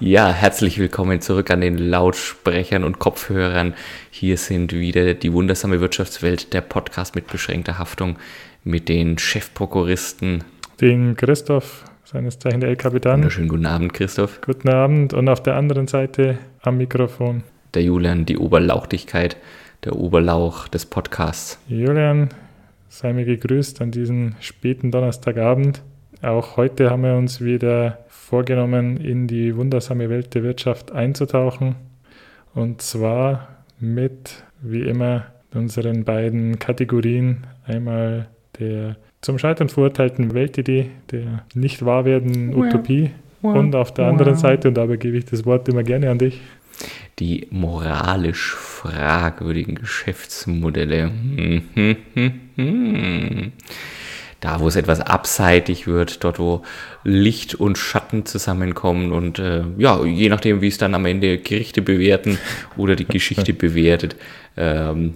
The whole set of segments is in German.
Ja, herzlich willkommen zurück an den Lautsprechern und Kopfhörern. Hier sind wieder die wundersame Wirtschaftswelt, der Podcast mit beschränkter Haftung mit den Chefprokuristen. Den Christoph, seines Zeichen der L-Kapitän. Wunderschönen guten Abend, Christoph. Guten Abend und auf der anderen Seite am Mikrofon. Der Julian, die Oberlauchtigkeit, der Oberlauch des Podcasts. Julian, sei mir gegrüßt an diesem späten Donnerstagabend. Auch heute haben wir uns wieder vorgenommen, in die wundersame Welt der Wirtschaft einzutauchen. Und zwar mit, wie immer, unseren beiden Kategorien. Einmal der zum Scheitern verurteilten Weltidee, der nicht wahr werden Utopie. Und auf der anderen Seite, und dabei gebe ich das Wort immer gerne an dich. Die moralisch fragwürdigen Geschäftsmodelle. Hm, hm, hm, da, wo es etwas abseitig wird, dort, wo Licht und Schatten zusammenkommen und äh, ja, je nachdem, wie es dann am Ende Gerichte bewerten oder die Geschichte bewertet, ähm,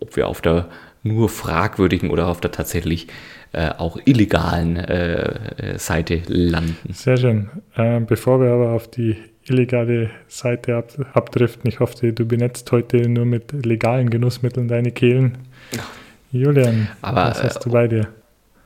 ob wir auf der nur fragwürdigen oder auf der tatsächlich äh, auch illegalen äh, Seite landen. Sehr schön. Ähm, bevor wir aber auf die illegale Seite ab, abdriften, ich hoffe, du benetzt heute nur mit legalen Genussmitteln deine Kehlen. Julian, aber, was hast du bei dir?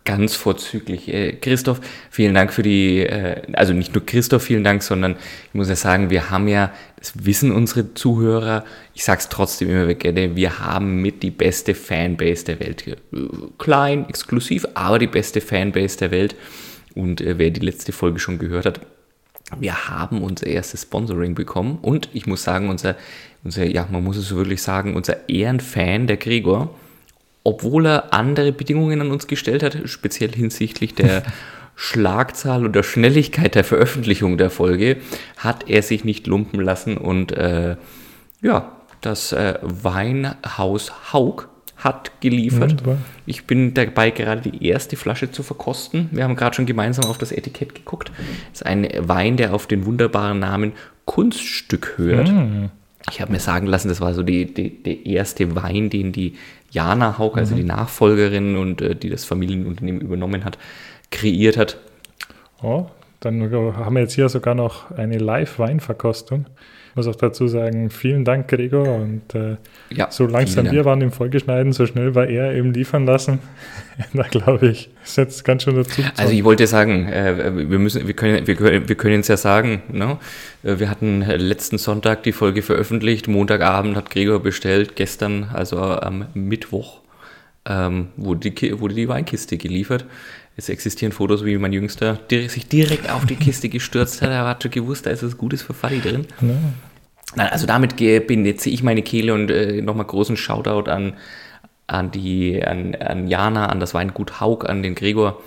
Ganz vorzüglich. Äh, Christoph, vielen Dank für die, äh, also nicht nur Christoph, vielen Dank, sondern ich muss ja sagen, wir haben ja, das wissen unsere Zuhörer, ich sage es trotzdem immer gerne, wir haben mit die beste Fanbase der Welt. Klein, exklusiv, aber die beste Fanbase der Welt. Und äh, wer die letzte Folge schon gehört hat, wir haben unser erstes Sponsoring bekommen und ich muss sagen, unser, unser ja, man muss es wirklich sagen, unser Ehrenfan, der Gregor, obwohl er andere Bedingungen an uns gestellt hat, speziell hinsichtlich der Schlagzahl und der Schnelligkeit der Veröffentlichung der Folge, hat er sich nicht lumpen lassen und äh, ja, das äh, Weinhaus Haug hat geliefert. Ja, ich bin dabei, gerade die erste Flasche zu verkosten. Wir haben gerade schon gemeinsam auf das Etikett geguckt. Das ist ein Wein, der auf den wunderbaren Namen Kunststück hört. Mhm. Ich habe mir sagen lassen, das war so die, die, der erste Wein, den die Jana Haug, also mhm. die Nachfolgerin und äh, die das Familienunternehmen übernommen hat, kreiert hat. Oh, dann haben wir jetzt hier sogar noch eine Live-Weinverkostung. Ich muss auch dazu sagen, vielen Dank, Gregor. Und äh, ja, so langsam wir waren im Folgeschneiden, so schnell war er eben liefern lassen. da glaube ich, ist jetzt ganz schön dazu. Also ich wollte sagen, äh, wir müssen, wir können, wir können, wir können es ja sagen. Ne? Wir hatten letzten Sonntag die Folge veröffentlicht. Montagabend hat Gregor bestellt. Gestern, also am Mittwoch, ähm, wurde, die, wurde die Weinkiste geliefert. Es existieren Fotos, wie mein Jüngster sich direkt auf die Kiste gestürzt hat. Er hat schon gewusst, da ist was Gutes für Fadi drin. Ja. Nein, also damit benetze ich meine Kehle und äh, nochmal großen Shoutout an, an, die, an, an Jana, an das Weingut Haug, an den Gregor.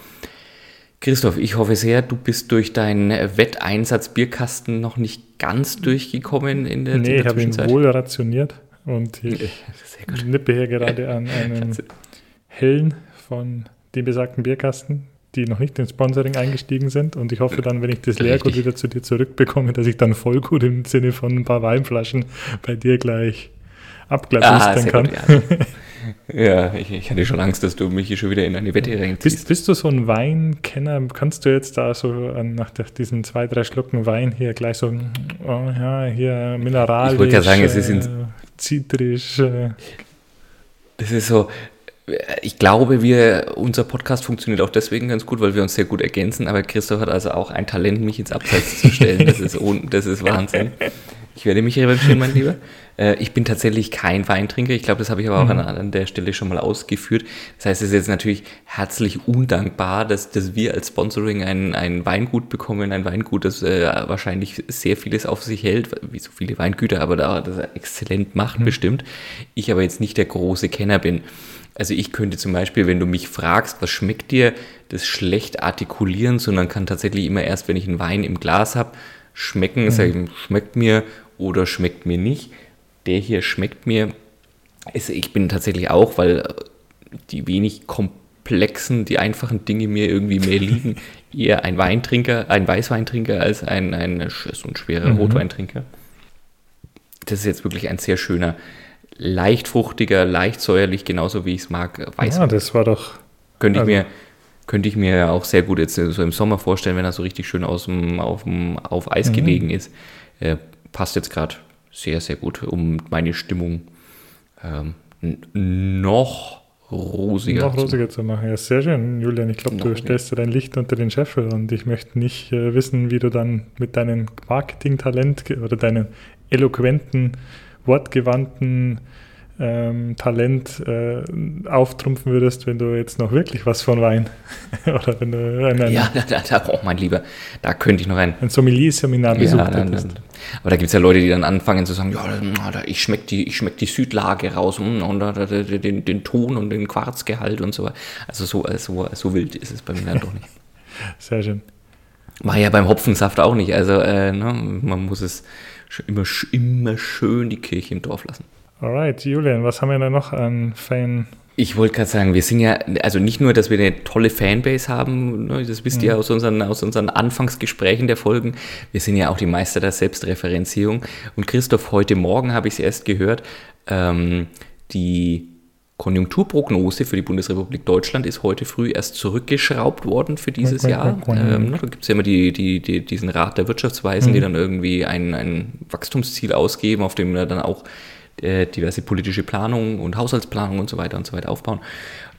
Christoph, ich hoffe sehr, du bist durch deinen Wetteinsatz Bierkasten noch nicht ganz durchgekommen in der, nee, ich habe ihn wohl rationiert und ich nippe hier gerade an einem hellen von dem besagten Bierkasten die noch nicht ins Sponsoring eingestiegen sind. Und ich hoffe dann, wenn ich das Leergut wieder zu dir zurückbekomme, dass ich dann voll gut im Sinne von ein paar Weinflaschen bei dir gleich ah, kann. Gut, ja, ja ich, ich, hatte schon Angst, dass du mich hier schon wieder in eine Wette reinziehst. Bist, bist du so ein Weinkenner? Kannst du jetzt da so nach diesen zwei, drei Schlucken Wein hier gleich so, oh ja, hier mineralisch, ich wollte ja sagen, es ist äh, zitrisch. Äh. Das ist so, ich glaube, wir, unser Podcast funktioniert auch deswegen ganz gut, weil wir uns sehr gut ergänzen. Aber Christoph hat also auch ein Talent, mich ins Abseits zu stellen. Das ist, das ist Wahnsinn. Ich werde mich revanchieren, mein Lieber. Äh, ich bin tatsächlich kein Weintrinker. Ich glaube, das habe ich aber auch mhm. an, an, der Stelle schon mal ausgeführt. Das heißt, es ist jetzt natürlich herzlich undankbar, dass, dass wir als Sponsoring ein, ein Weingut bekommen. Ein Weingut, das äh, wahrscheinlich sehr vieles auf sich hält, wie so viele Weingüter, aber da das exzellent macht mhm. bestimmt. Ich aber jetzt nicht der große Kenner bin. Also ich könnte zum Beispiel, wenn du mich fragst, was schmeckt dir, das schlecht artikulieren, sondern kann tatsächlich immer erst, wenn ich einen Wein im Glas habe, schmecken, mhm. sage ich, schmeckt mir oder schmeckt mir nicht. Der hier schmeckt mir. Ich bin tatsächlich auch, weil die wenig komplexen, die einfachen Dinge mir irgendwie mehr liegen, eher ein Weintrinker, ein Weißweintrinker als ein, ein so ein schwerer mhm. Rotweintrinker. Das ist jetzt wirklich ein sehr schöner leicht fruchtiger, leicht säuerlich, genauso wie ich es mag. Weiß ja, das war doch. Könnte ich also, mir könnte ich mir auch sehr gut jetzt so im Sommer vorstellen, wenn er so richtig schön aus dem, auf, dem, auf Eis mhm. gelegen ist. Äh, passt jetzt gerade sehr, sehr gut, um meine Stimmung ähm, noch rosiger, noch rosiger zu, machen. Ja, sehr schön, Julian. Ich glaube, du stellst dir dein Licht unter den Scheffel und ich möchte nicht äh, wissen, wie du dann mit deinem Marketing-Talent oder deinen eloquenten, wortgewandten ähm, Talent äh, auftrumpfen würdest, wenn du jetzt noch wirklich was von Wein oder wenn du einen, ja, da, da, oh mein Lieber, da könnte ich noch ein, ein Sommelier-Seminar besucht ja, dann, dann, Aber da gibt es ja Leute, die dann anfangen zu sagen, ja, ich schmecke die, ich schmeck die Südlage raus und, und, und den, den Ton und den Quarzgehalt und so weiter. Also so, so, so wild ist es bei mir dann doch nicht. Sehr schön. War ja beim Hopfensaft auch nicht. Also äh, ne, man muss es immer, immer schön die Kirche im Dorf lassen. Alright, Julian, was haben wir da noch an Fan? Ich wollte gerade sagen, wir sind ja, also nicht nur, dass wir eine tolle Fanbase haben, ne, das wisst mhm. ihr aus unseren, aus unseren Anfangsgesprächen der Folgen, wir sind ja auch die Meister der Selbstreferenzierung. Und Christoph, heute Morgen habe ich es erst gehört, ähm, die Konjunkturprognose für die Bundesrepublik Deutschland ist heute früh erst zurückgeschraubt worden für dieses Jahr. Ähm, da gibt es ja immer die, die, die, diesen Rat der Wirtschaftsweisen, mhm. die dann irgendwie ein, ein Wachstumsziel ausgeben, auf dem dann auch äh, diverse politische Planungen und Haushaltsplanungen und so weiter und so weiter aufbauen.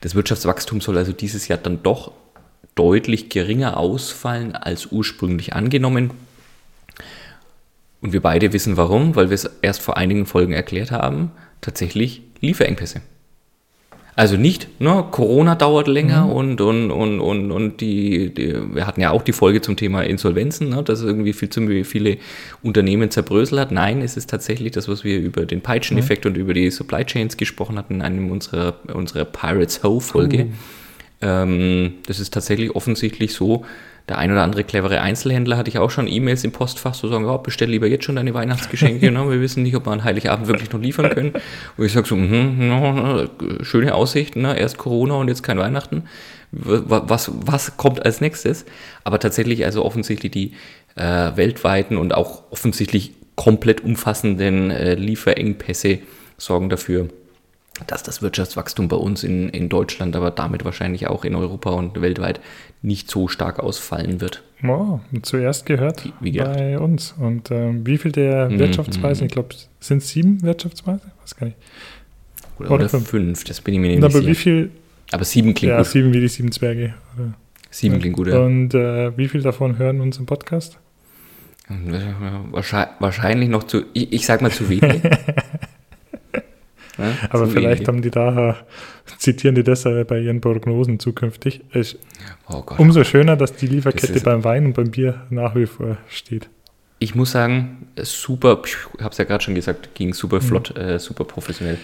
Das Wirtschaftswachstum soll also dieses Jahr dann doch deutlich geringer ausfallen als ursprünglich angenommen. Und wir beide wissen warum, weil wir es erst vor einigen Folgen erklärt haben, tatsächlich Lieferengpässe. Also nicht, ne, Corona dauert länger mhm. und, und, und, und, und die, die, wir hatten ja auch die Folge zum Thema Insolvenzen, ne, dass irgendwie viel zu viele Unternehmen zerbröselt hat. Nein, es ist tatsächlich das, was wir über den Peitscheneffekt mhm. und über die Supply Chains gesprochen hatten in einem unserer, unserer Pirates Ho Folge. Mhm. Ähm, das ist tatsächlich offensichtlich so, der ein oder andere clevere Einzelhändler hatte ich auch schon E-Mails im Postfach, so sagen, oh, bestell lieber jetzt schon deine Weihnachtsgeschenke, ne? wir wissen nicht, ob wir an Heiligabend wirklich noch liefern können. Und ich sage so, mm, no, schöne Aussicht, ne? erst Corona und jetzt kein Weihnachten. Was, was kommt als nächstes? Aber tatsächlich also offensichtlich die äh, weltweiten und auch offensichtlich komplett umfassenden äh, Lieferengpässe sorgen dafür, dass das Wirtschaftswachstum bei uns in, in Deutschland, aber damit wahrscheinlich auch in Europa und weltweit nicht so stark ausfallen wird. Wow, zuerst gehört bei uns. Und ähm, wie viel der mhm, Wirtschaftsweisen, mm, ich glaube, sind es sieben Wirtschaftsweisen? Was kann ich? Oder, oder, oder fünf. fünf. das bin ich mir nicht sicher. Aber wie viel? Aber sieben klingt ja, gut. Ja, sieben wie die sieben Zwerge. Oder? Sieben klingt gut, ja. Und äh, wie viel davon hören unseren Podcast? Wahrscheinlich noch zu, ich, ich sag mal zu wenig. Ja, Aber vielleicht haben die da, zitieren die das bei ihren Prognosen zukünftig. Oh umso schöner, dass die Lieferkette das beim Wein und beim Bier nach wie vor steht. Ich muss sagen, super, ich habe es ja gerade schon gesagt, ging super mhm. flott, mhm. äh, super professionell.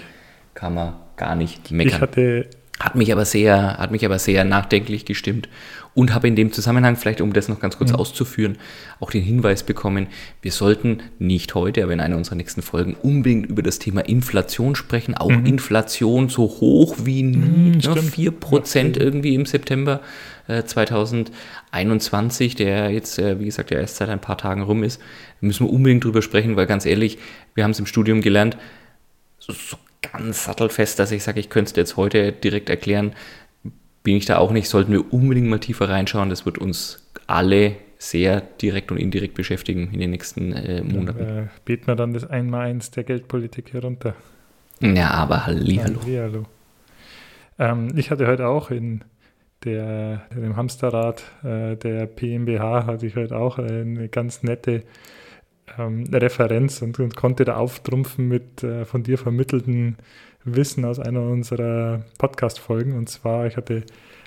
Kann man gar nicht meckern. Ich hatte hat mich aber sehr, hat mich aber sehr nachdenklich gestimmt und habe in dem Zusammenhang, vielleicht um das noch ganz kurz mhm. auszuführen, auch den Hinweis bekommen, wir sollten nicht heute, aber in einer unserer nächsten Folgen unbedingt über das Thema Inflation sprechen. Auch mhm. Inflation so hoch wie nie, mhm, ne? 4% ja, irgendwie im September äh, 2021, der jetzt, äh, wie gesagt, ja erst seit ein paar Tagen rum ist. Da müssen wir unbedingt drüber sprechen, weil ganz ehrlich, wir haben es im Studium gelernt, so, so ganz sattelfest, dass ich sage, ich könnte es jetzt heute direkt erklären, bin ich da auch nicht. Sollten wir unbedingt mal tiefer reinschauen. Das wird uns alle sehr direkt und indirekt beschäftigen in den nächsten äh, Monaten. Dann, äh, beten wir dann das Einmaleins der Geldpolitik herunter. Ja, aber Hallihallo. Hallihallo. Ähm, ich hatte heute auch in der, dem Hamsterrad äh, der PMBH hatte ich heute auch eine ganz nette ähm, Referenz und, und, konnte da auftrumpfen mit äh, von dir vermittelten Wissen aus einer unserer Podcast-Folgen. Und zwar, ich hatte,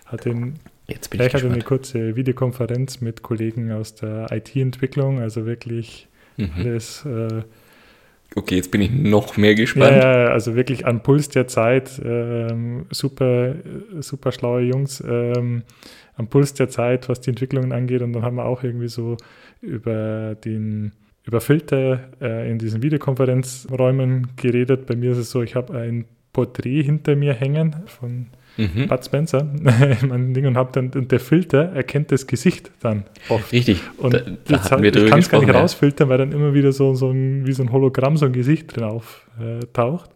hatte, ein, ich, ich hatte eine kurze Videokonferenz mit Kollegen aus der IT-Entwicklung, also wirklich mhm. alles. Äh, okay, jetzt bin ich noch mehr gespannt. Ja, also wirklich an Puls der Zeit, ähm, super, super schlaue Jungs, ähm, am Puls der Zeit, was die Entwicklungen angeht. Und dann haben wir auch irgendwie so über den über Filter äh, in diesen Videokonferenzräumen geredet. Bei mir ist es so, ich habe ein Porträt hinter mir hängen von mhm. Bud Spencer mein Ding und habe dann und der Filter erkennt das Gesicht dann oft. Richtig. Und da, da hatten wir ich kann es gar nicht ja. rausfiltern, weil dann immer wieder so, so ein, wie so ein Hologramm so ein Gesicht drin auftaucht. Äh,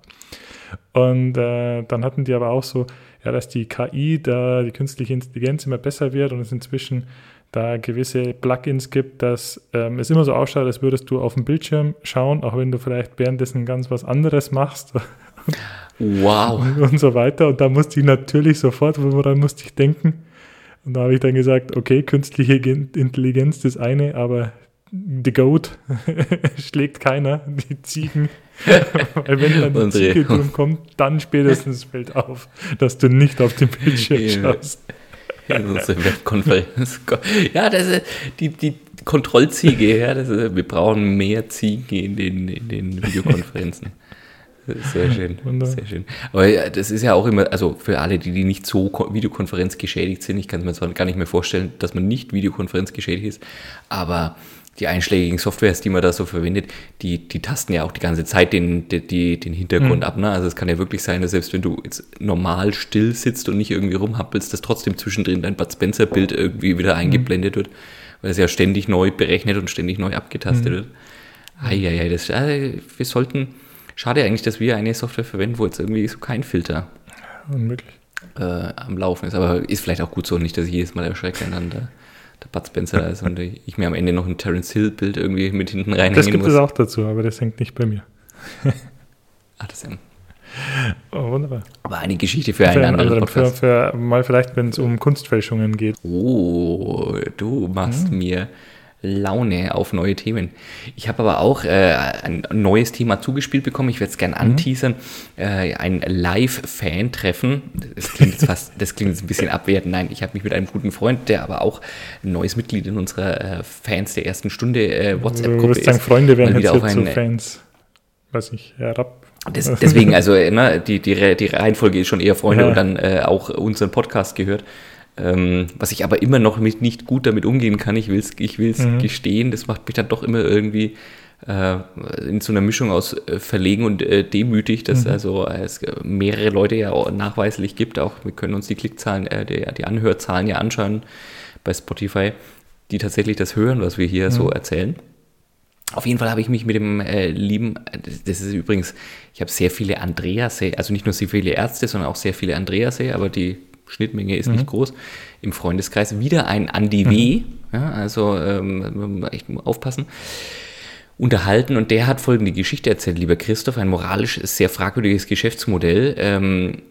und äh, dann hatten die aber auch so, ja, dass die KI, da die künstliche Intelligenz immer besser wird und es inzwischen da gewisse Plugins gibt, dass ähm, es immer so ausschaut, als würdest du auf dem Bildschirm schauen, auch wenn du vielleicht währenddessen ganz was anderes machst. Wow. Und, und so weiter. Und da musste ich natürlich sofort, woran musste ich denken? Und da habe ich dann gesagt, okay, künstliche Intelligenz das eine, aber the Goat schlägt keiner, die Ziegen. Weil wenn dann die Ziege drum kommt, dann spätestens fällt auf, dass du nicht auf den Bildschirm schaust. In unsere Webkonferenz. Ja, das ist die, die Kontrollziege, ja, das ist, wir brauchen mehr Ziegen in den, in den Videokonferenzen. Sehr schön, sehr schön. Aber ja, das ist ja auch immer, also für alle, die, die nicht so Ko- Videokonferenz geschädigt sind, ich kann es mir zwar gar nicht mehr vorstellen, dass man nicht Videokonferenz geschädigt ist, aber die einschlägigen Softwares, die man da so verwendet, die, die tasten ja auch die ganze Zeit den, die, den Hintergrund ab. Ne? Also es kann ja wirklich sein, dass selbst wenn du jetzt normal still sitzt und nicht irgendwie rumhappelst, dass trotzdem zwischendrin dein Bud Spencer-Bild irgendwie wieder eingeblendet wird, weil es ja ständig neu berechnet und ständig neu abgetastet wird. Eieiei, das, äh, wir sollten, schade eigentlich, dass wir eine Software verwenden, wo jetzt irgendwie so kein Filter Unmöglich. äh, am Laufen ist. Aber ist vielleicht auch gut so, nicht, dass ich jedes Mal erschrecke, wenn dann der, der Bud Spencer da ist und ich mir am Ende noch ein Terence Hill-Bild irgendwie mit hinten Das reinhängen gibt muss. es auch dazu, aber das hängt nicht bei mir. Ah, das ja Oh, wunderbar. aber eine Geschichte für einen Für, einen anderen anderen, für, Podcast. für mal vielleicht, wenn es um Kunstfälschungen geht. Oh, du machst mir Laune auf neue Themen. Ich habe aber auch äh, ein neues Thema zugespielt bekommen. Ich werde es gerne anteasern. Äh, ein Live-Fan-Treffen. Das klingt jetzt fast, das klingt jetzt ein bisschen abwertend. Nein, ich habe mich mit einem guten Freund, der aber auch ein neues Mitglied in unserer äh, Fans der ersten Stunde äh, Du WhatsApp-Gruppe würdest sagen, ist. Freunde werden jetzt auf zu ein- Fans, weiß ich, herab. Das, deswegen, also äh, ne, die, die, die Reihenfolge ist schon eher Freunde Ja. und dann äh, auch unseren Podcast gehört. Ähm, was ich aber immer noch mit nicht gut damit umgehen kann, ich will es ich will's Mhm. gestehen, das macht mich dann doch immer irgendwie äh, in so einer Mischung aus äh, verlegen und äh, demütig, dass Mhm. also es mehrere Leute ja auch nachweislich gibt, auch wir können uns die Klickzahlen, äh, die, die Anhörzahlen ja anschauen bei Spotify, die tatsächlich das hören, was wir hier Mhm. so erzählen. Auf jeden Fall habe ich mich mit dem äh, lieben, das, ist übrigens, ich habe sehr viele Andreasse, also nicht nur sehr viele Ärzte, sondern auch sehr viele Andreasse, aber die Schnittmenge ist nicht groß. Im Freundeskreis wieder ein Andi W. Ja, also ähm, echt aufpassen. Unterhalten und der hat folgende Geschichte erzählt, lieber Christoph, ein moralisch sehr fragwürdiges Geschäftsmodell. Ähm,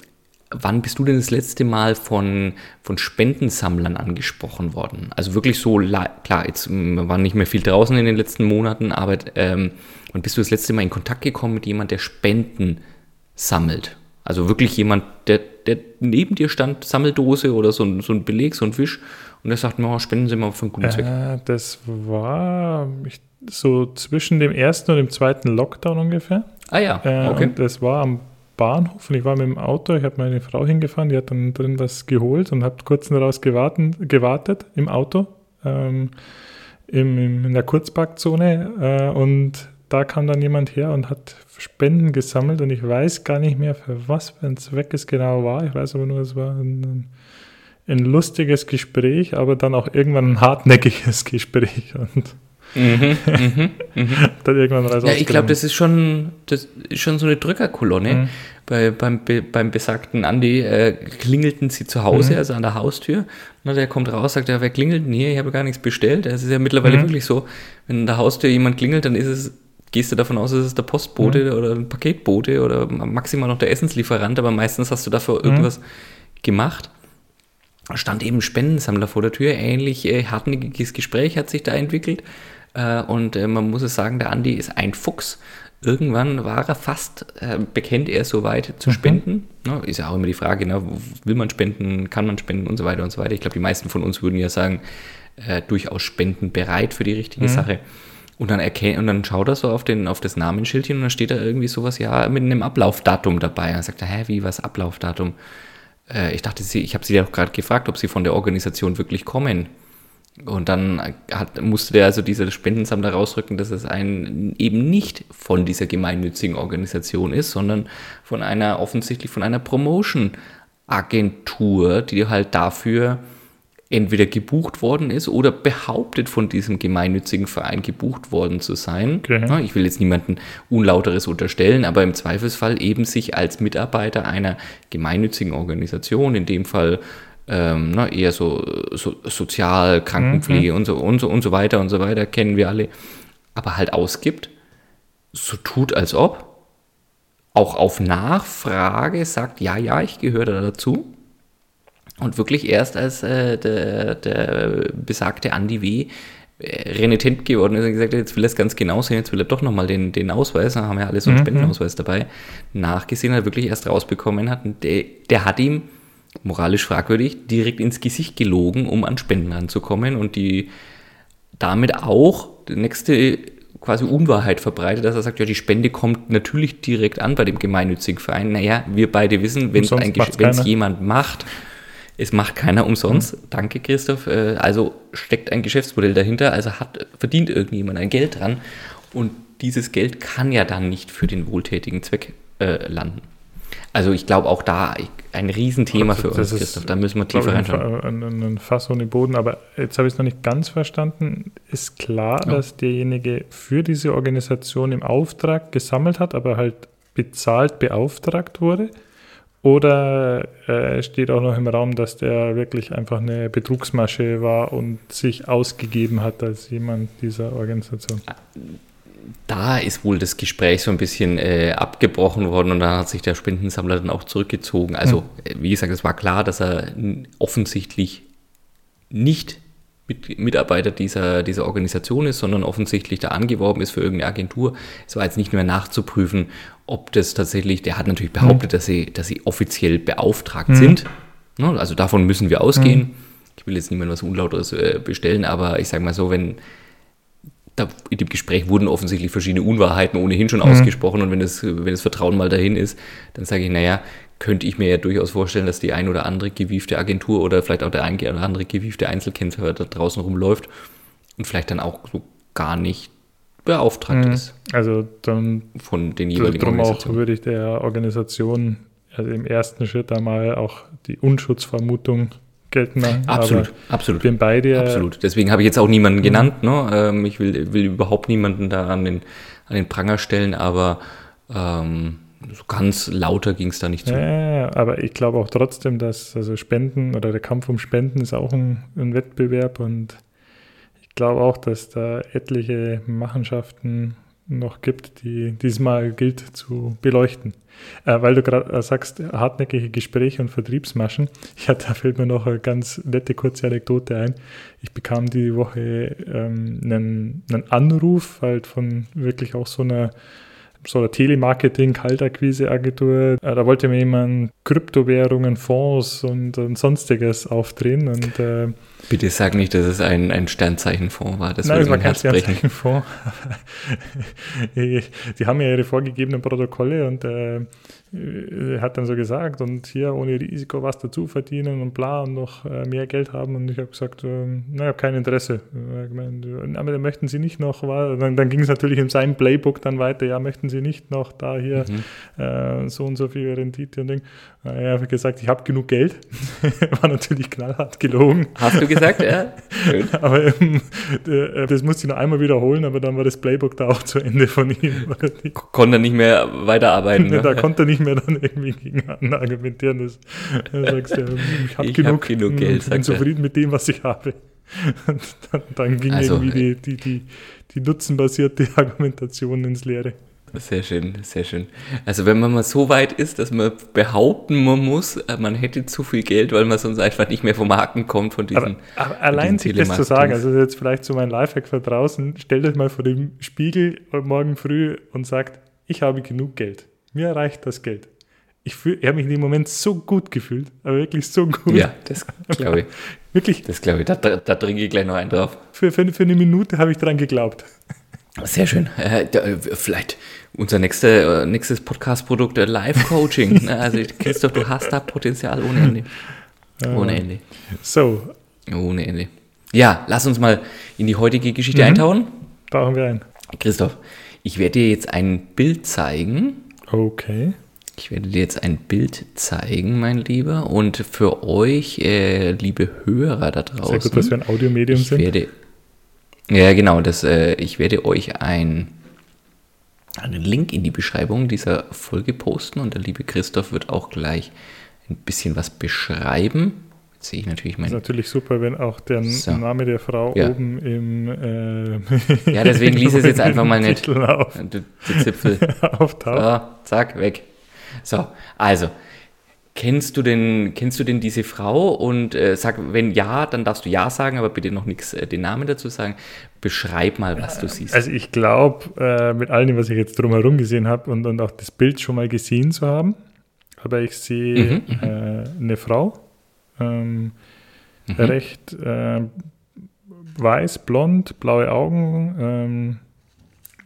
Wann bist du denn das letzte Mal von, von Spendensammlern angesprochen worden? Also wirklich so, la- klar, jetzt war nicht mehr viel draußen in den letzten Monaten, aber ähm, wann bist du das letzte Mal in Kontakt gekommen mit jemand, der Spenden sammelt? Also wirklich jemand, der, der neben dir stand, Sammeldose oder so, ein- so ein Beleg, so ein Wisch, und der sagt, no, spenden Sie mal für einen guten Zweck. Äh, das war so zwischen dem ersten und dem zweiten Lockdown ungefähr. Ah ja, Äh, okay. Und das war am Bahnhof und ich war mit dem Auto, ich habe meine Frau hingefahren, die hat dann drin was geholt und habe kurz daraus gewarten, gewartet im Auto, ähm, im, im, in der Kurzparkzone äh, und da kam dann jemand her und hat Spenden gesammelt und ich weiß gar nicht mehr, für was für ein Zweck es genau war. Ich weiß aber nur, es war ein, ein lustiges Gespräch, aber dann auch irgendwann ein hartnäckiges Gespräch und Mhm, mhm, mhm. dann irgendwann Ja, ich glaube, das ist schon, das ist schon so eine Drückerkolonne. Mhm. Bei, beim, be- beim besagten Andi äh, klingelten sie zu Hause, Mhm. also an der Haustür. Na, der kommt raus, sagt, ja, wer klingelt denn hier? Ich habe gar nichts bestellt. Das ist ja mittlerweile Mhm. wirklich so, wenn an der Haustür jemand klingelt, dann ist es, gehst du davon aus, es ist der Postbote Mhm. oder ein Paketbote oder maximal noch der Essenslieferant, aber meistens hast du dafür Mhm. irgendwas gemacht. Stand eben Spendensammler vor der Tür, ähnlich äh, hartnäckiges Gespräch hat sich da entwickelt. Äh, und äh, man muss es sagen, der Andi ist ein Fuchs. Irgendwann war er fast, äh, bekennt er so weit zu spenden. Ne, ist ja auch immer die Frage, ne, will man spenden, kann man spenden und so weiter und so weiter. Ich glaube, die meisten von uns würden ja sagen, äh, durchaus spenden bereit für die richtige Sache. Und dann erkennt, und dann schaut er so auf, den, auf das Namensschildchen und dann steht da irgendwie sowas, ja, mit einem Ablaufdatum dabei. Und dann sagt er, hä, wie, was Ablaufdatum? Äh, ich dachte, sie, ich habe sie ja doch gerade gefragt, ob sie von der Organisation wirklich kommen. Und dann hat, musste der also dieser Spendensammler rausrücken, dass es ein eben nicht von dieser gemeinnützigen Organisation ist, sondern von einer offensichtlich von einer Promotion-Agentur, die halt dafür entweder gebucht worden ist oder behauptet von diesem gemeinnützigen Verein gebucht worden zu sein. Okay. Ich will jetzt niemanden Unlauteres unterstellen, aber im Zweifelsfall eben sich als Mitarbeiter einer gemeinnützigen Organisation, in dem Fall ähm, na, eher so, so Sozial, Krankenpflege und, so, und, so, und so weiter und so weiter, kennen wir alle, aber halt ausgibt, so tut als ob, auch auf Nachfrage sagt, ja, ja, ich gehöre da dazu. Und wirklich erst als äh, der, der besagte Andy W. äh, renitent geworden ist und gesagt hat, jetzt will er es ganz genau sehen, jetzt will er doch nochmal den, den Ausweis, da haben wir alle so einen Mhm. Spendenausweis dabei, nachgesehen hat, wirklich erst rausbekommen hat. Und der, der hat ihm, moralisch fragwürdig, direkt ins Gesicht gelogen, um an Spenden ranzukommen und die damit auch die nächste quasi Unwahrheit verbreitet, dass er sagt, ja, die Spende kommt natürlich direkt an bei dem gemeinnützigen Verein. Naja, wir beide wissen, wenn es jemand macht, es macht keiner umsonst. Danke, Christoph. Äh, Also steckt ein Geschäftsmodell dahinter, also hat, verdient irgendjemand ein Geld dran. Und dieses Geld kann ja dann nicht für den wohltätigen Zweck äh, landen. Also ich glaube auch da ein Riesenthema für Das uns, ist, Christoph. Da müssen wir tiefer reinschauen. Ein, ein, ein Fass ohne Boden, aber jetzt habe ich es noch nicht ganz verstanden. Ist klar, Ja. dass derjenige für diese Organisation im Auftrag gesammelt hat, aber halt bezahlt beauftragt wurde? Oder äh, steht auch noch im Raum, dass der wirklich einfach eine Betrugsmasche war und sich ausgegeben hat als jemand dieser Organisation? da ist wohl das Gespräch so ein bisschen äh, abgebrochen worden und dann hat sich der Spendensammler dann auch zurückgezogen. Also, äh, wie gesagt, es war klar, dass er offensichtlich nicht mit, Mitarbeiter dieser, dieser Organisation ist, sondern offensichtlich da angeworben ist für irgendeine Agentur. Es war jetzt nicht mehr nachzuprüfen, ob das tatsächlich, der hat natürlich behauptet, dass, sie, dass sie offiziell beauftragt sind. Ne, Also davon müssen wir ausgehen. Ich will jetzt niemandem was Unlauteres äh, bestellen, aber ich sage mal so, wenn da in dem Gespräch wurden offensichtlich verschiedene Unwahrheiten ohnehin schon ausgesprochen und wenn das, wenn das Vertrauen mal dahin ist, dann sage ich, naja, könnte ich mir ja durchaus vorstellen, dass die ein oder andere gewiefte Agentur oder vielleicht auch der ein oder andere gewiefte Einzelkämpfer da draußen rumläuft und vielleicht dann auch so gar nicht beauftragt ist Also dann von den jeweiligen Darum auch würde ich der Organisation also im ersten Schritt einmal auch die Unschutzvermutung geltend machen. Absolut, Aber absolut. bin bei dir. Absolut. Deswegen habe ich jetzt auch niemanden genannt. Ne? Ähm, ich will, will überhaupt niemanden da an den, an den Pranger stellen, aber ähm, ganz lauter ging es da nicht zu. Ja, aber ich glaube auch trotzdem, dass also Spenden oder der Kampf um Spenden ist auch ein, ein Wettbewerb und ich glaube auch, dass da etliche Machenschaften noch gibt, die diesmal gilt zu beleuchten. Äh, weil du gerade äh, sagst, hartnäckige Gespräche und Vertriebsmaschen. Ja, da fällt mir noch eine ganz nette kurze Anekdote ein. Ich bekam die Woche ähm, einen, einen Anruf halt von wirklich auch so einer so einer Telemarketing, Kaltakquise-Agentur. Äh, Da wollte mir jemand Kryptowährungen, Fonds und, und sonstiges aufdrehen. Und äh, Bitte sag nicht, dass es ein, ein Sternzeichenfonds war. Das nein, es war kein. Sternzeichenfonds. Die haben ja ihre vorgegebenen Protokolle und äh, er hat dann so gesagt, und hier ohne Risiko was dazu verdienen und bla und noch äh, mehr Geld haben. Und ich habe gesagt, ähm, naja, kein Interesse. Äh, gemeint, äh, aber dann möchten Sie nicht noch, dann, dann ging es natürlich in seinem Playbook dann weiter, ja, möchten Sie nicht noch da hier Mhm. äh, so und so viel Rendite und Ding. Äh, Er hat gesagt, ich habe genug Geld. War natürlich knallhart gelogen. Hast du gesagt, ja? Schön. Aber ähm, äh, das musste ich noch einmal wiederholen, aber dann war das Playbook da auch zu Ende von ihm. Konnte nicht mehr weiterarbeiten. Ne? da konnte er nicht mehr dann irgendwie gegen an argumentieren. Das, da sagst du, ich habe Ich genug, hab genug Geld, bin sagt er. zufrieden mit dem, was ich habe. Und dann, dann ging Also, irgendwie die, die, die, die nutzenbasierte Argumentation ins Leere. Sehr schön, sehr schön. Also wenn man mal so weit ist, dass man behaupten man muss, äh, man hätte zu viel Geld, weil man sonst einfach nicht mehr vom Haken kommt von diesen. Aber, aber allein sich das zu sagen, also jetzt vielleicht so mein Lifehack für draußen, stellt euch mal vor dem Spiegel morgen früh und sagt, ich habe genug Geld. Mir reicht das Geld. Ich, fühl- ich habe mich in dem Moment so gut gefühlt, aber wirklich so gut. Ja, das glaube ich. Wirklich, Das glaube ich. Da, da, da trinke ich gleich noch einen drauf. für, für, für eine Minute habe ich dran geglaubt. Sehr schön. Äh, äh, vielleicht unser nächste, äh, nächstes Podcast-Produkt, äh, Live-Coaching. Ne, also Christoph, du hast da Potenzial ohne Ende. Ohne Ende. So, Ohne Ende. Ja, lass uns mal in die heutige Geschichte Mhm. eintauchen. tauchen wir ein. Christoph, ich werde dir jetzt ein Bild zeigen. Okay. Ich werde dir jetzt ein Bild zeigen, mein Lieber. Und für euch, äh, liebe Hörer da draußen. Sehr gut, dass wir ein Audiomedium sind. Werde, ja, genau. Das, äh, ich werde euch ein, einen Link in die Beschreibung dieser Folge posten. Und der liebe Christoph wird auch gleich ein bisschen was beschreiben. Sehe ich natürlich mein. Das ist natürlich super, wenn auch der so. Name der Frau ja. oben im. Äh, ja, deswegen lies es jetzt einfach mal nicht. Auf, die, die Zipfel. auftaucht. So, zack, weg. So, also, kennst du denn, kennst du denn diese Frau? Und äh, sag, wenn ja, dann darfst du ja sagen, aber bitte noch nichts äh, den Namen dazu sagen. Beschreib mal, was du siehst. Also ich glaube, äh, mit allem, was ich jetzt drumherum gesehen habe und, und auch das Bild schon mal gesehen zu haben, aber ich sehe mhm, mhm. äh, eine Frau, ähm, mhm. recht äh, weiß, blond, blaue Augen, ähm,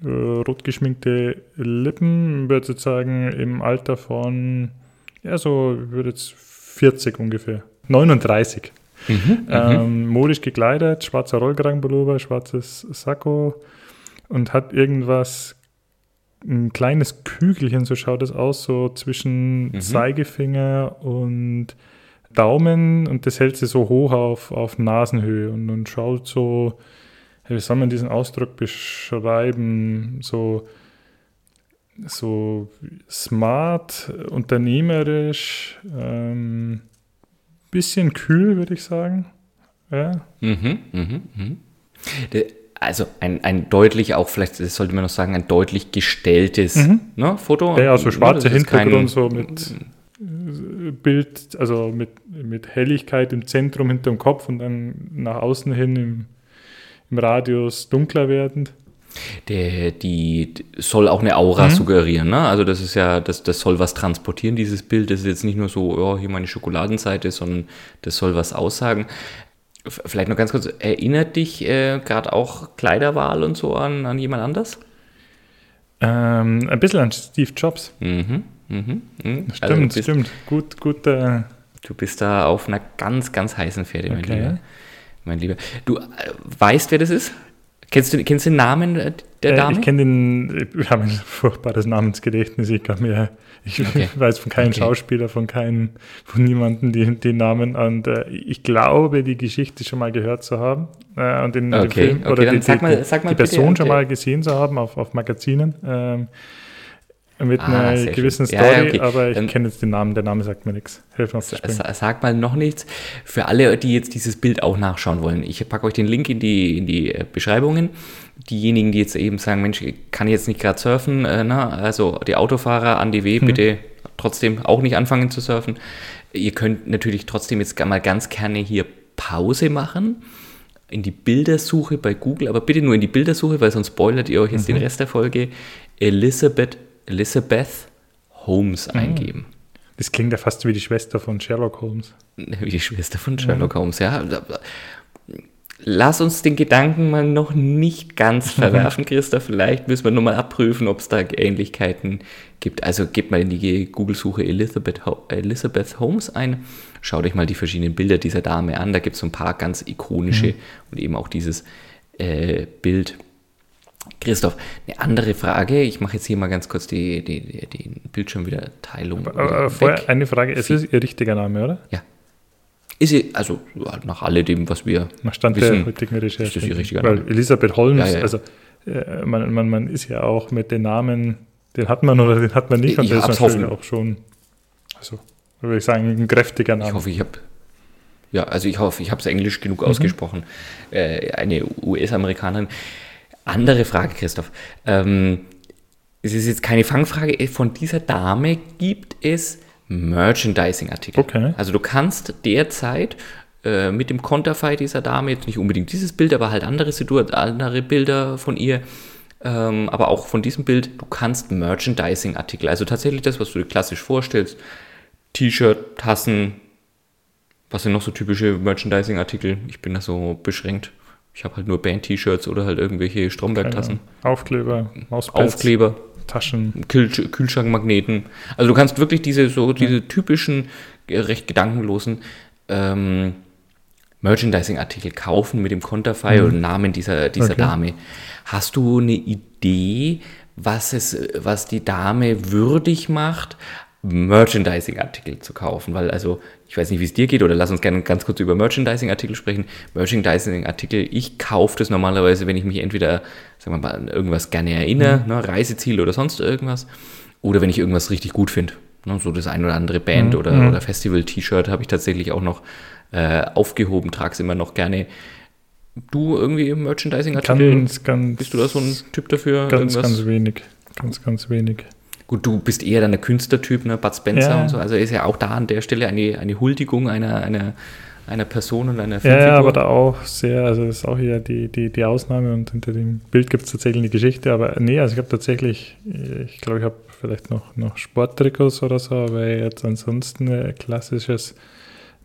äh, rot geschminkte Lippen, würde ich sagen, im Alter von, ja, so, ich würde jetzt 40 ungefähr, 39. Mhm, mhm, ähm, modisch gekleidet, schwarzer Rollkragenpullover, schwarzes Sakko und hat irgendwas, ein kleines Kügelchen, so schaut es aus, so zwischen mhm. Zeigefinger und Daumen und das hält sie so hoch auf, auf Nasenhöhe und, und schaut so, wie soll man diesen Ausdruck beschreiben? So, so smart, unternehmerisch, ähm, bisschen kühl, würde ich sagen. Ja. Mhm, mhm, mhm. Also ein, ein deutlich auch, vielleicht sollte man noch sagen, ein deutlich gestelltes mhm. ne, Foto. Ja, so schwarze ja, Hintergrund, so mit Bild, also mit, mit Helligkeit im Zentrum hinter dem Kopf und dann nach außen hin im im Radius dunkler werdend. Der, die soll auch eine Aura mhm. suggerieren, ne? Also das ist ja, das, das soll was transportieren, dieses Bild. Das ist jetzt nicht nur so, oh, hier meine Schokoladenseite, sondern das soll was aussagen. Vielleicht noch ganz kurz, erinnert dich äh, gerade auch Kleiderwahl und so an, an jemand anders? Ähm, ein bisschen an Steve Jobs. Mhm, mhm, mh. Stimmt, also bist, stimmt. Gut, gut. Äh du bist da auf einer ganz, ganz heißen Pferde, mein okay. Lieber mein Lieber. Du äh, weißt, wer das ist? Kennst du kennst den Namen der Dame? Äh, ich kenne den, wir haben ein furchtbares Namensgedächtnis. Ich kann mir, ich okay. weiß von keinem okay. Schauspieler, von keinem, von niemandem die, die Namen. Und äh, ich glaube, die Geschichte schon mal gehört zu haben. Äh, und in okay. dem Film, oder die, sag mal, die Person schon mal gesehen zu haben auf, auf Magazinen. Ähm, mit ah, einer gewissen schön. Story, ja, okay. aber ich kenne jetzt den Namen, der Name sagt mir nichts. Hilf mir Sag mal noch nichts. Für alle, die jetzt dieses Bild auch nachschauen wollen, ich packe euch den Link in die, in die äh, Beschreibungen. Diejenigen, die jetzt eben sagen, Mensch, kann ich jetzt nicht gerade surfen, äh, na, also die Autofahrer an die W, hm. bitte trotzdem auch nicht anfangen zu surfen. Ihr könnt natürlich trotzdem jetzt mal ganz gerne hier Pause machen in die Bildersuche bei Google, aber bitte nur in die Bildersuche, weil sonst spoilert ihr euch jetzt mhm. den Rest der Folge. Elisabeth Elizabeth Holmes mhm. eingeben. Das klingt ja fast wie die Schwester von Sherlock Holmes. Wie die Schwester von Sherlock mhm. Holmes, ja. Lass uns den Gedanken mal noch nicht ganz verwerfen, Christa. Vielleicht müssen wir nochmal abprüfen, ob es da Ähnlichkeiten gibt. Also gebt mal in die Google-Suche Elizabeth, Elizabeth Holmes ein. Schaut euch mal die verschiedenen Bilder dieser Dame an. Da gibt es so ein paar ganz ikonische mhm. und eben auch dieses äh, Bild Christoph, eine andere Frage. Ich mache jetzt hier mal ganz kurz die, die, die, den Bildschirm wieder Teilung. Aber, vorher eine Frage: Es ist Ihr richtiger Name, oder? Ja. Ist sie, also nach alledem, was wir nach Stand wissen, der heutigen Recherche. Ist ihr richtiger Name. Weil Elisabeth Holmes, ja, ja. also äh, man, man, man ist ja auch mit den Namen, den hat man oder den hat man nicht, und ich das ist natürlich auch schon, also würde ich sagen, ein kräftiger Name. Ich hoffe, ich habe ja, also ich hoffe, ich habe es englisch genug mhm. ausgesprochen. Äh, eine US-Amerikanerin. Andere Frage, Christoph. Ähm, es ist jetzt keine Fangfrage. Von dieser Dame gibt es Merchandising-Artikel. Okay. Also du kannst derzeit äh, mit dem Konterfei dieser Dame, jetzt nicht unbedingt dieses Bild, aber halt andere, andere Bilder von ihr, ähm, aber auch von diesem Bild, du kannst Merchandising-Artikel, also tatsächlich das, was du dir klassisch vorstellst, T-Shirt, Tassen, was sind noch so typische Merchandising-Artikel? Ich bin da so beschränkt. Ich habe halt nur Band-T-Shirts oder halt irgendwelche Stromberg-Tassen. Aufkleber, Mauspads, Aufkleber, Taschen. Kühl Kühlschrankmagneten. Also du kannst wirklich diese so diese typischen, recht gedankenlosen ähm, Merchandising-Artikel kaufen mit dem Konterfei mhm. und Namen dieser, dieser okay. Dame. Hast du eine Idee, was, es, was die Dame würdig macht, Merchandising-Artikel zu kaufen, weil also ich weiß nicht, wie es dir geht, oder lass uns gerne ganz kurz über Merchandising-Artikel sprechen. Merchandising-Artikel, ich kaufe das normalerweise, wenn ich mich entweder, sagen wir mal, an irgendwas gerne erinnere, mhm. ne, Reiseziel oder sonst irgendwas, oder wenn ich irgendwas richtig gut finde. Ne, so das ein oder andere Band- mhm. oder, mhm. oder Festival-T-Shirt habe ich tatsächlich auch noch äh, aufgehoben, trage es immer noch gerne. Du irgendwie im Merchandising-Artikel? Ganz, ganz, bist du da so ein Typ dafür? Ganz, irgendwas? ganz wenig. Ganz, ganz wenig. Gut, du bist eher dann der Künstlertyp, ne? Bud Spencer ja. und so. Also ist ja auch da an der Stelle eine, eine Huldigung einer, einer, einer Person und einer Filmfigur. Ja, aber da auch sehr, also das ist auch eher die, die, die Ausnahme und hinter dem Bild gibt es tatsächlich eine Geschichte. Aber nee, also ich habe tatsächlich, ich glaube, ich habe vielleicht noch, noch Sporttrikots oder so, aber jetzt ansonsten klassisches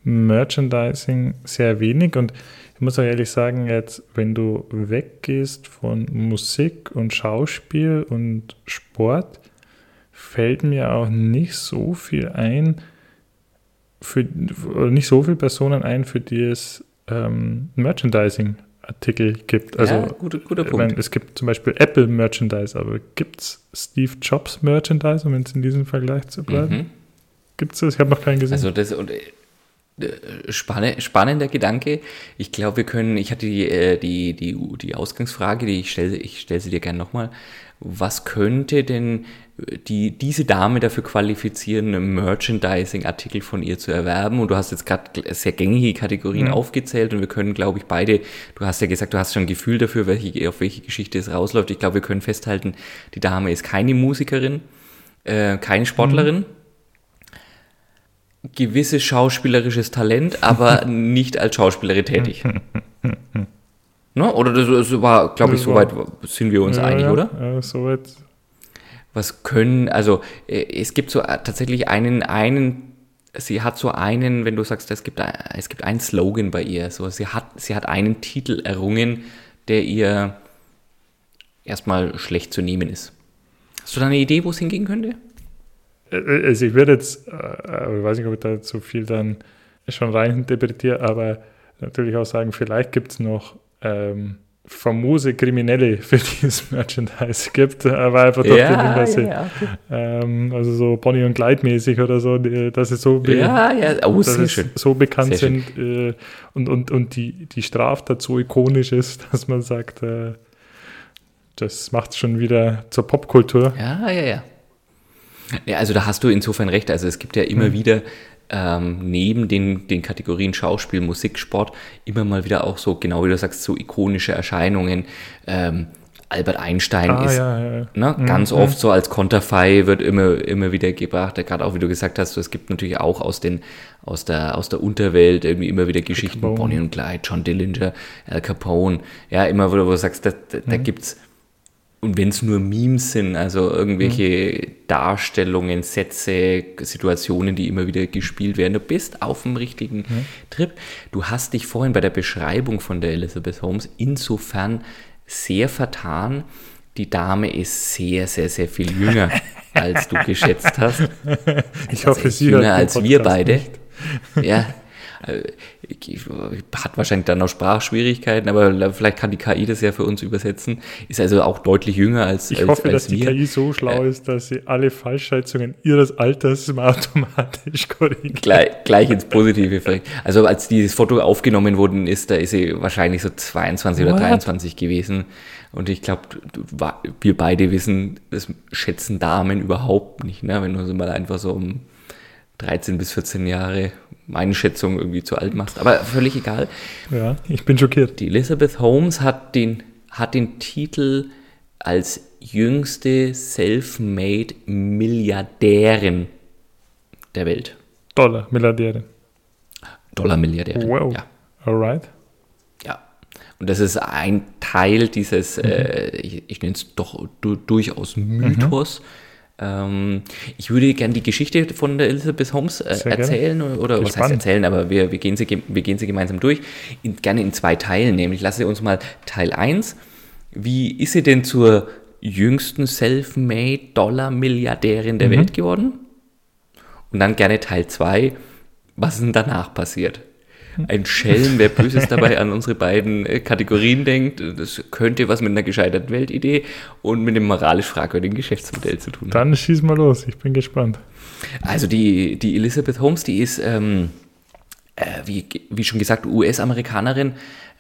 Merchandising sehr wenig und ich muss auch ehrlich sagen, jetzt, wenn du weggehst von Musik und Schauspiel und Sport, fällt mir auch nicht so viel ein, für, nicht so viele Personen ein, für die es ähm, Merchandising-Artikel gibt. Also, ja, guter, guter Punkt. Meine, es gibt zum Beispiel Apple Merchandise, aber gibt es Steve Jobs Merchandise, um jetzt in diesem Vergleich zu bleiben? Mhm. Gibt es das? Ich habe noch keinen gesehen. Also das und äh, Spanne, spannender Gedanke. Ich glaube, wir können, ich hatte die, äh, die, die, die Ausgangsfrage, die ich stelle, ich stelle sie dir gerne nochmal was könnte denn die, diese Dame dafür qualifizieren, Merchandising-Artikel von ihr zu erwerben? Und du hast jetzt gerade sehr gängige Kategorien mhm. aufgezählt und wir können, glaube ich, beide, du hast ja gesagt, du hast schon ein Gefühl dafür, welche, auf welche Geschichte es rausläuft. Ich glaube, wir können festhalten, die Dame ist keine Musikerin, äh, keine Sportlerin. Mhm gewisses schauspielerisches Talent, aber nicht als Schauspielerin tätig. Ne? Oder das, das war, glaube ich, soweit sind wir uns ja, einig, ja, oder? Ja, soweit. Was können, also äh, es gibt so äh, tatsächlich einen, einen, sie hat so einen, wenn du sagst, es gibt, es gibt einen Slogan bei ihr, so sie hat, sie hat einen Titel errungen, der ihr erstmal schlecht zu nehmen ist. Hast du da eine Idee, wo es hingehen könnte? Äh, also ich würde jetzt, ich weiß nicht, ob ich da zu viel dann schon rein interpretiere, aber natürlich auch sagen, vielleicht gibt es noch ähm, famose Kriminelle, für die es Merchandise gibt, aber einfach doch ja, ja, ja, okay. ähm, also so Bonnie und Clyde mäßig oder so, dass sie so, ja, ja. Oh, dass schön. so bekannt sehr sind äh, und, und, und die, die Straftat so ikonisch ist, dass man sagt, äh, das macht es schon wieder zur Popkultur. Ja, ja, ja. Ja, also da hast du insofern recht. Also es gibt ja immer mhm. wieder ähm, neben den, den Kategorien Schauspiel, Musik, Sport immer mal wieder auch so, genau wie du sagst, so ikonische Erscheinungen. Ähm, Albert Einstein ah, ist ja, ja. Ne, mhm. ganz oft so als Konterfei wird immer, immer wieder gebracht. Gerade auch, wie du gesagt hast, so, es gibt natürlich auch aus, den, aus, der, aus der Unterwelt irgendwie immer wieder Geschichten, Bonnie und Clyde, John Dillinger, Al Capone. Ja, immer, wo du sagst, da, da, mhm. da gibt es und wenn es nur Memes sind, also irgendwelche mhm. Darstellungen, Sätze, Situationen, die immer wieder gespielt werden, du bist auf dem richtigen mhm. Trip. Du hast dich vorhin bei der Beschreibung von der Elizabeth Holmes insofern sehr vertan. Die Dame ist sehr, sehr, sehr viel jünger, als du geschätzt hast. Ich hoffe, sie jünger als wir beide. Nicht. Ja, hat wahrscheinlich dann noch Sprachschwierigkeiten, aber vielleicht kann die KI das ja für uns übersetzen. Ist also auch deutlich jünger als Ich als, hoffe, als dass wir. die KI so schlau ist, dass sie alle Falschschätzungen ihres Alters automatisch korrigiert. Gleich, gleich ins Positive vielleicht. Also als dieses Foto aufgenommen worden ist, da ist sie wahrscheinlich so 22 What? oder 23 gewesen. Und ich glaube, wir beide wissen, das schätzen Damen überhaupt nicht, ne? wenn du sie mal einfach so um 13 bis 14 Jahre meine Schätzung irgendwie zu alt machst. Aber völlig egal. Ja, ich bin schockiert. Die Elizabeth Holmes hat den, hat den Titel als jüngste self-made Milliardärin der Welt. Dollar Milliardärin. Dollar Milliardärin. Wow. Ja. Alright. Ja. Und das ist ein Teil dieses, mhm. äh, ich, ich nenne es doch du, durchaus Mythos. Mhm ähm, ich würde gerne die Geschichte von der Elizabeth Holmes äh, erzählen oder was heißt erzählen, aber wir, wir, gehen sie, wir gehen sie gemeinsam durch. In, gerne in zwei Teilen, nämlich lasse uns mal Teil 1. Wie ist sie denn zur jüngsten Self-Made Dollar-Milliardärin der mhm. Welt geworden? Und dann gerne Teil 2. Was ist denn danach passiert? Ein Schelm, wer Böses dabei an unsere beiden äh, Kategorien denkt. Das könnte was mit einer gescheiterten Weltidee und mit einem moralisch fragwürdigen Geschäftsmodell zu tun haben. Dann schieß mal los, ich bin gespannt. Also die, die Elizabeth Holmes, die ist, ähm, äh, wie, wie schon gesagt, US-Amerikanerin,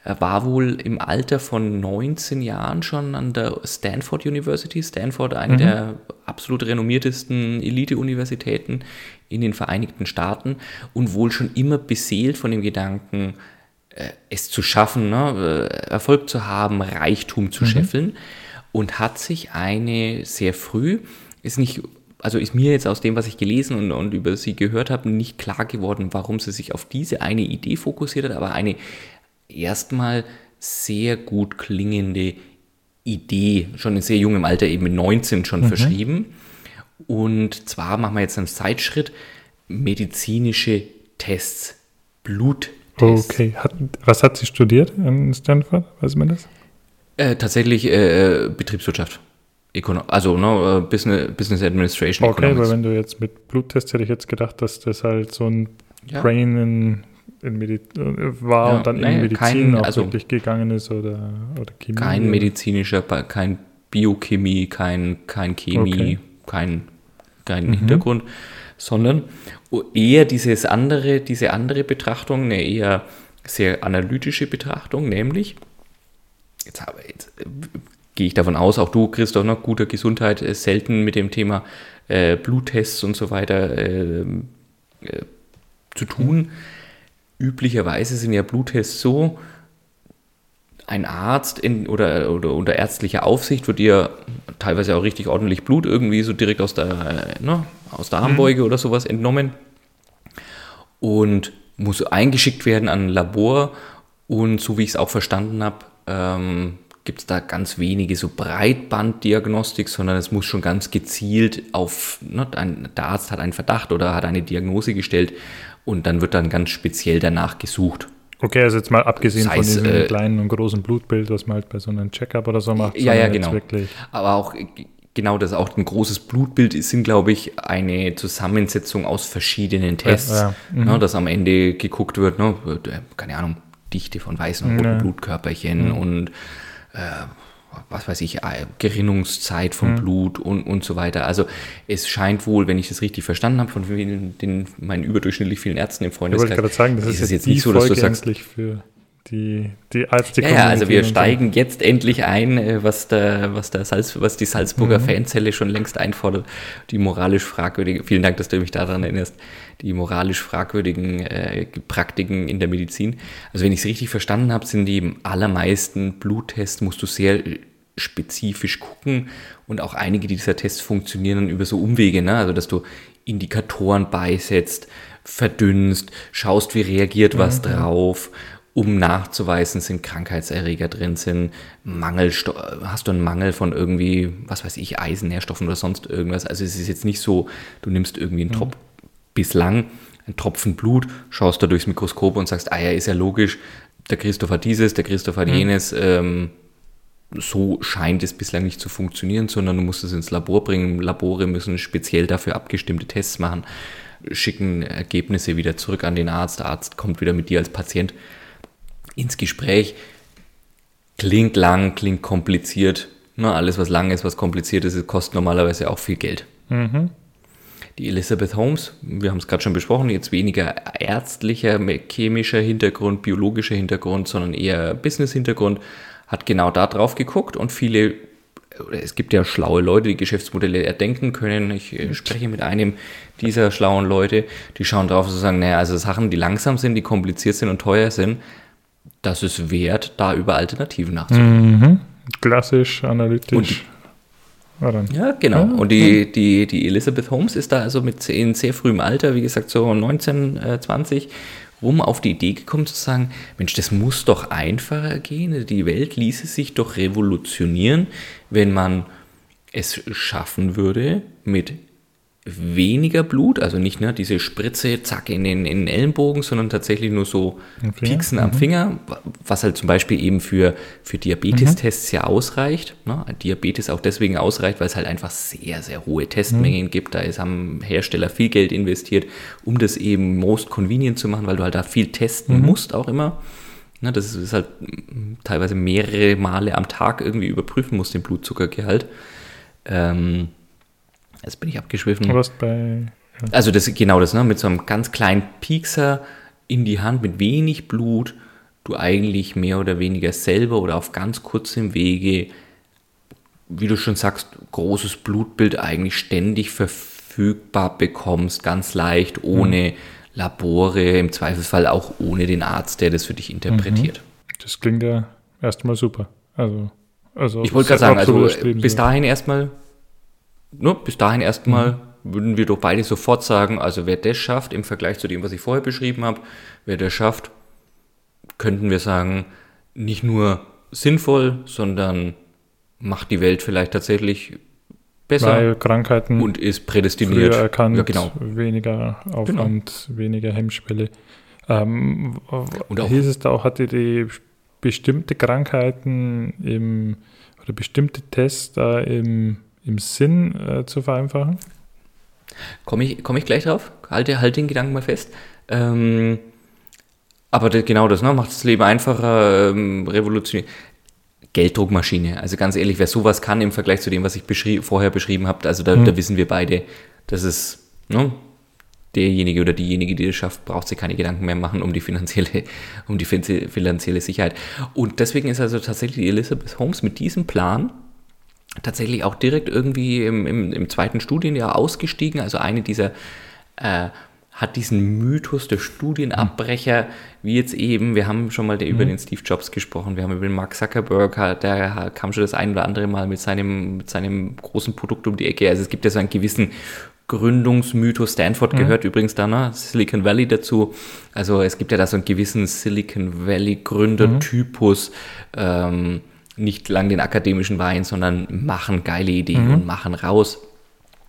er war wohl im Alter von 19 Jahren schon an der Stanford University. Stanford, eine mhm. der absolut renommiertesten Elite-Universitäten in den Vereinigten Staaten und wohl schon immer beseelt von dem Gedanken, äh, es zu schaffen, ne, äh, Erfolg zu haben, Reichtum zu mhm. scheffeln und hat sich eine sehr früh, ist nicht also ist mir jetzt aus dem, was ich gelesen und, und über sie gehört habe, nicht klar geworden, warum sie sich auf diese eine Idee fokussiert hat, aber eine erstmal sehr gut klingende Idee, schon in sehr jungem Alter, eben mit 19 schon mhm. verschrieben. Und zwar machen wir jetzt einen Zeitschritt, medizinische Tests, Bluttests. Okay, hat, was hat sie studiert in Stanford? Weiß man das? Äh, tatsächlich äh, Betriebswirtschaft. Ökono also no, uh, Business, Business Administration. Okay, Economics. weil wenn du jetzt mit Bluttests hätte ich jetzt gedacht, dass das halt so ein ja. Brain in in Medi war ja, und dann nee, in Medizin kein, auch also wirklich gegangen ist oder, oder Chemie? Kein medizinischer, kein Biochemie, kein, kein Chemie, okay. Kein, kein mhm. Hintergrund, sondern eher dieses andere, diese andere Betrachtung, eine eher sehr analytische Betrachtung, nämlich, jetzt, habe, jetzt äh, gehe ich davon aus, auch du, Christoph, noch guter Gesundheit, äh, selten mit dem Thema äh, Bluttests und so weiter äh, äh, zu tun. Üblicherweise sind ja Bluttests so, ein Arzt in, oder, oder unter ärztlicher Aufsicht wird ihr teilweise auch richtig ordentlich Blut irgendwie so direkt aus der, ne, aus der Armbeuge mhm. oder sowas entnommen und muss eingeschickt werden an ein Labor. Und so wie ich es auch verstanden habe, ähm, gibt es da ganz wenige so Breitbanddiagnostik, sondern es muss schon ganz gezielt auf, ne, ein, der Arzt hat einen Verdacht oder hat eine Diagnose gestellt und dann wird dann ganz speziell danach gesucht. Okay, also jetzt mal abgesehen von diesem äh, kleinen und großen Blutbild, was man halt bei so einem Checkup oder so macht. Ja, ja, genau. Aber auch genau das auch ein großes Blutbild ist, sind, glaube ich, eine Zusammensetzung aus verschiedenen Tests. Ja, ja. Mhm. Ne, dass am Ende geguckt wird, ne, keine Ahnung, Dichte von weißen und roten ja. Blutkörperchen mhm. und äh, was weiß ich, äh, Gerinnungszeit von mhm. Blut und, und so weiter. Also es scheint wohl, wenn ich das richtig verstanden habe, von den, den, meinen überdurchschnittlich vielen Ärzten im Freundeskreis, ich wollte gerade sagen, das ist, ist jetzt nicht so, dass du sagst, für die, die Arzt, ja, ja, also wir steigen jetzt endlich ein, äh, was, der, was, der Salz, was die Salzburger mhm. Fanzelle schon längst einfordert, die moralisch fragwürdige, vielen Dank, dass du mich daran erinnerst, die moralisch fragwürdigen äh, Praktiken in der Medizin. Also wenn ich es richtig verstanden habe, sind die im allermeisten Bluttests, musst du sehr spezifisch gucken und auch einige dieser Tests funktionieren über so Umwege, ne? also dass du Indikatoren beisetzt, verdünnst, schaust, wie reagiert was mhm. drauf um nachzuweisen, sind Krankheitserreger drin, sind Mangelstoff, hast du einen Mangel von irgendwie, was weiß ich, Eisennährstoffen oder sonst irgendwas. Also es ist jetzt nicht so, du nimmst irgendwie einen mhm. Tropf, bislang einen Tropfen Blut, schaust da durchs Mikroskop und sagst, ah ja, ist ja logisch, der Christoph hat dieses, der Christoph hat mhm. jenes, ähm, so scheint es bislang nicht zu funktionieren, sondern du musst es ins Labor bringen. Labore müssen speziell dafür abgestimmte Tests machen, schicken Ergebnisse wieder zurück an den Arzt. Der Arzt kommt wieder mit dir als Patient ins Gespräch. Klingt lang, klingt kompliziert. Na, alles, was lang ist, was kompliziert ist, kostet normalerweise auch viel Geld. Mhm. Die Elizabeth Holmes, wir haben es gerade schon besprochen, jetzt weniger ärztlicher, chemischer Hintergrund, biologischer Hintergrund, sondern eher Business-Hintergrund, hat genau da drauf geguckt und viele, es gibt ja schlaue Leute, die Geschäftsmodelle erdenken können. Ich äh, spreche mit einem dieser schlauen Leute, die schauen drauf und sagen, naja, also Sachen, die langsam sind, die kompliziert sind und teuer sind, das ist wert, da über Alternativen nachzudenken. Mhm. Klassisch, analytisch. Die, ja, genau. Ah, und die, die, die Elizabeth Holmes ist da also mit in sehr frühem Alter, wie gesagt, so 19, äh, 20, rum auf die Idee gekommen zu sagen, Mensch, das muss doch einfacher gehen. Die Welt ließe sich doch revolutionieren, wenn man es schaffen würde, mit weniger Blut, also nicht ne, diese Spritze, zack, in den, in den Ellenbogen, sondern tatsächlich nur so Pieksen am mhm. Finger, was halt zum Beispiel eben für, für Diabetes-Tests mhm. ja ausreicht. Ne? Diabetes auch deswegen ausreicht, weil es halt einfach sehr, sehr hohe Testmengen mhm. gibt. Da ist, haben Hersteller viel Geld investiert, um das eben most convenient zu machen, weil du halt da viel testen mhm. musst auch immer. Ne, das ist halt teilweise mehrere Male am Tag irgendwie überprüfen musst, den Blutzuckergehalt. Ähm, Jetzt bin ich abgeschwiffen. Du warst bei. Ja. Also das genau das, ne? Mit so einem ganz kleinen Piekser in die Hand mit wenig Blut, du eigentlich mehr oder weniger selber oder auf ganz kurzem Wege, wie du schon sagst, großes Blutbild eigentlich ständig verfügbar bekommst, ganz leicht, ohne mhm. Labore, im Zweifelsfall auch ohne den Arzt, der das für dich interpretiert. Mhm. Das klingt ja erstmal super. Also, also ich wollte gerade sagen, also bis dahin erstmal ne, bis dahin erstmal mhm. würden wir doch beide sofort sagen, also wer das schafft im Vergleich zu dem, was ich vorher beschrieben habe, wer das schafft, könnten wir sagen, nicht nur sinnvoll, sondern macht die Welt vielleicht tatsächlich besser Weil Krankheiten und ist prädestiniert. erkannt, ja, genau. weniger Aufwand, genau. weniger Hemmschwelle. Ähm, und auch, hieß es da auch, hatte die bestimmte Krankheiten im oder bestimmte Tests da im im Sinn äh, zu vereinfachen? Komme ich, komm ich gleich drauf. Halte, halte den Gedanken mal fest. Ähm, aber das, genau das ne, macht das Leben einfacher, ähm, revolutionär. Gelddruckmaschine. Also ganz ehrlich, wer sowas kann im Vergleich zu dem, was ich beschrie vorher beschrieben habe, also da, hm. da, wissen wir beide, dass es ne, derjenige oder diejenige, die das schafft, braucht sich keine Gedanken mehr machen um die finanzielle, um die finanzielle Sicherheit. Und deswegen ist also tatsächlich Elizabeth Holmes mit diesem Plan tatsächlich auch direkt irgendwie im, im, im zweiten Studienjahr ausgestiegen. Also eine dieser äh, hat diesen Mythos der Studienabbrecher, wie jetzt eben, wir haben schon mal mhm. über den Steve Jobs gesprochen, wir haben über den Mark Zuckerberg, der kam schon das ein oder andere Mal mit seinem, mit seinem großen Produkt um die Ecke. Also es gibt ja so einen gewissen Gründungsmythos. Stanford mhm. gehört übrigens da, ne? Silicon Valley dazu. Also es gibt ja da so einen gewissen Silicon Valley Gründertypus. Mhm. Ähm, nicht lang den akademischen Wein, sondern machen geile Ideen mhm. und machen raus.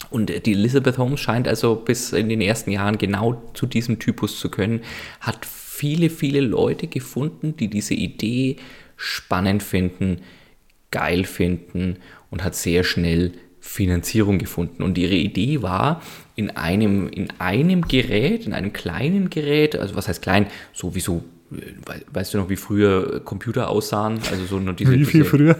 Und die Elizabeth Holmes scheint also bis in den ersten Jahren genau zu diesem Typus zu können, hat viele, viele Leute gefunden, die diese Idee spannend finden, geil finden und hat sehr schnell Finanzierung gefunden. Und ihre Idee war, in einem, in einem Gerät, in einem kleinen Gerät, also was heißt klein, so wie so weißt du noch, wie früher Computer aussahen? Also so diese, wie viel diese, früher?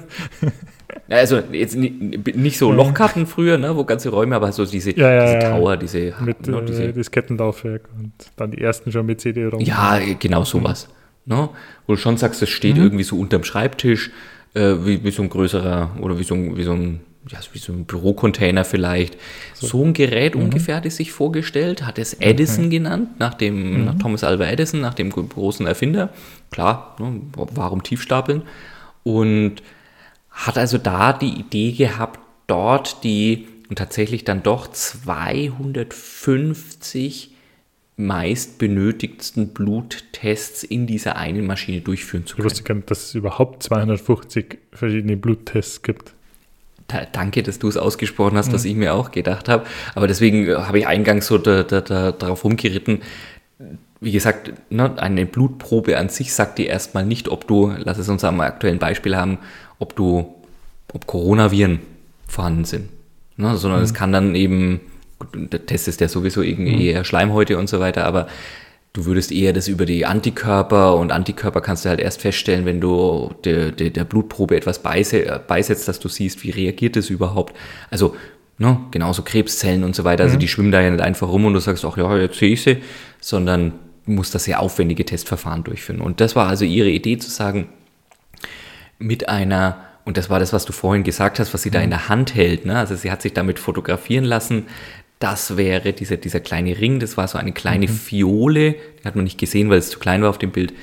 also jetzt nicht so Lochkarten früher, ne, wo ganze Räume, aber so diese, ja, ja, diese Tower, diese, mit ne, diese Diskettenlaufwerk und dann die ersten schon mit CD-ROM. Ja, genau sowas. Mhm. Ne? Wo du schon sagst, das steht mhm. irgendwie so unterm Schreibtisch, äh, wie, wie so ein größerer oder wie so, wie so ein ja, wie so ein Bürocontainer vielleicht. So, so ein Gerät mhm. ungefähr hat es sich vorgestellt, hat es Edison mhm. genannt, nach, dem, mhm. nach Thomas Alva Edison, nach dem großen Erfinder. Klar, ne, warum tiefstapeln? Und hat also da die Idee gehabt, dort die und tatsächlich dann doch 250 meist benötigsten Bluttests in dieser einen Maschine durchführen zu können. Ich wusste gar nicht, dass es überhaupt 250 verschiedene Bluttests gibt danke, dass du es ausgesprochen hast, mhm. was ich mir auch gedacht habe. Aber deswegen habe ich eingangs so da, da, da, darauf rumgeritten. Wie gesagt, ne, eine Blutprobe an sich sagt dir erstmal nicht, ob du, lass es uns am aktuellen Beispiel haben, ob du, ob Coronaviren vorhanden sind. Ne, sondern mhm. es kann dann eben, der Test ist ja sowieso irgendwie mhm. eher Schleimhäute und so weiter, aber du würdest eher das über die Antikörper und Antikörper kannst du halt erst feststellen, wenn du der, der, der Blutprobe etwas beise, beisetzt, dass du siehst, wie reagiert es überhaupt. Also ne, genauso Krebszellen und so weiter, also mhm. die schwimmen da ja nicht einfach rum und du sagst, ach ja, jetzt sehe ich sie, sondern muss das sehr aufwendige Testverfahren durchführen. Und das war also ihre Idee zu sagen, mit einer, und das war das, was du vorhin gesagt hast, was sie mhm. da in der Hand hält, ne? also sie hat sich damit fotografieren lassen, das wäre dieser, dieser kleine Ring, das war so eine kleine mhm. Fiole, die hat man nicht gesehen, weil es zu klein war auf dem Bild.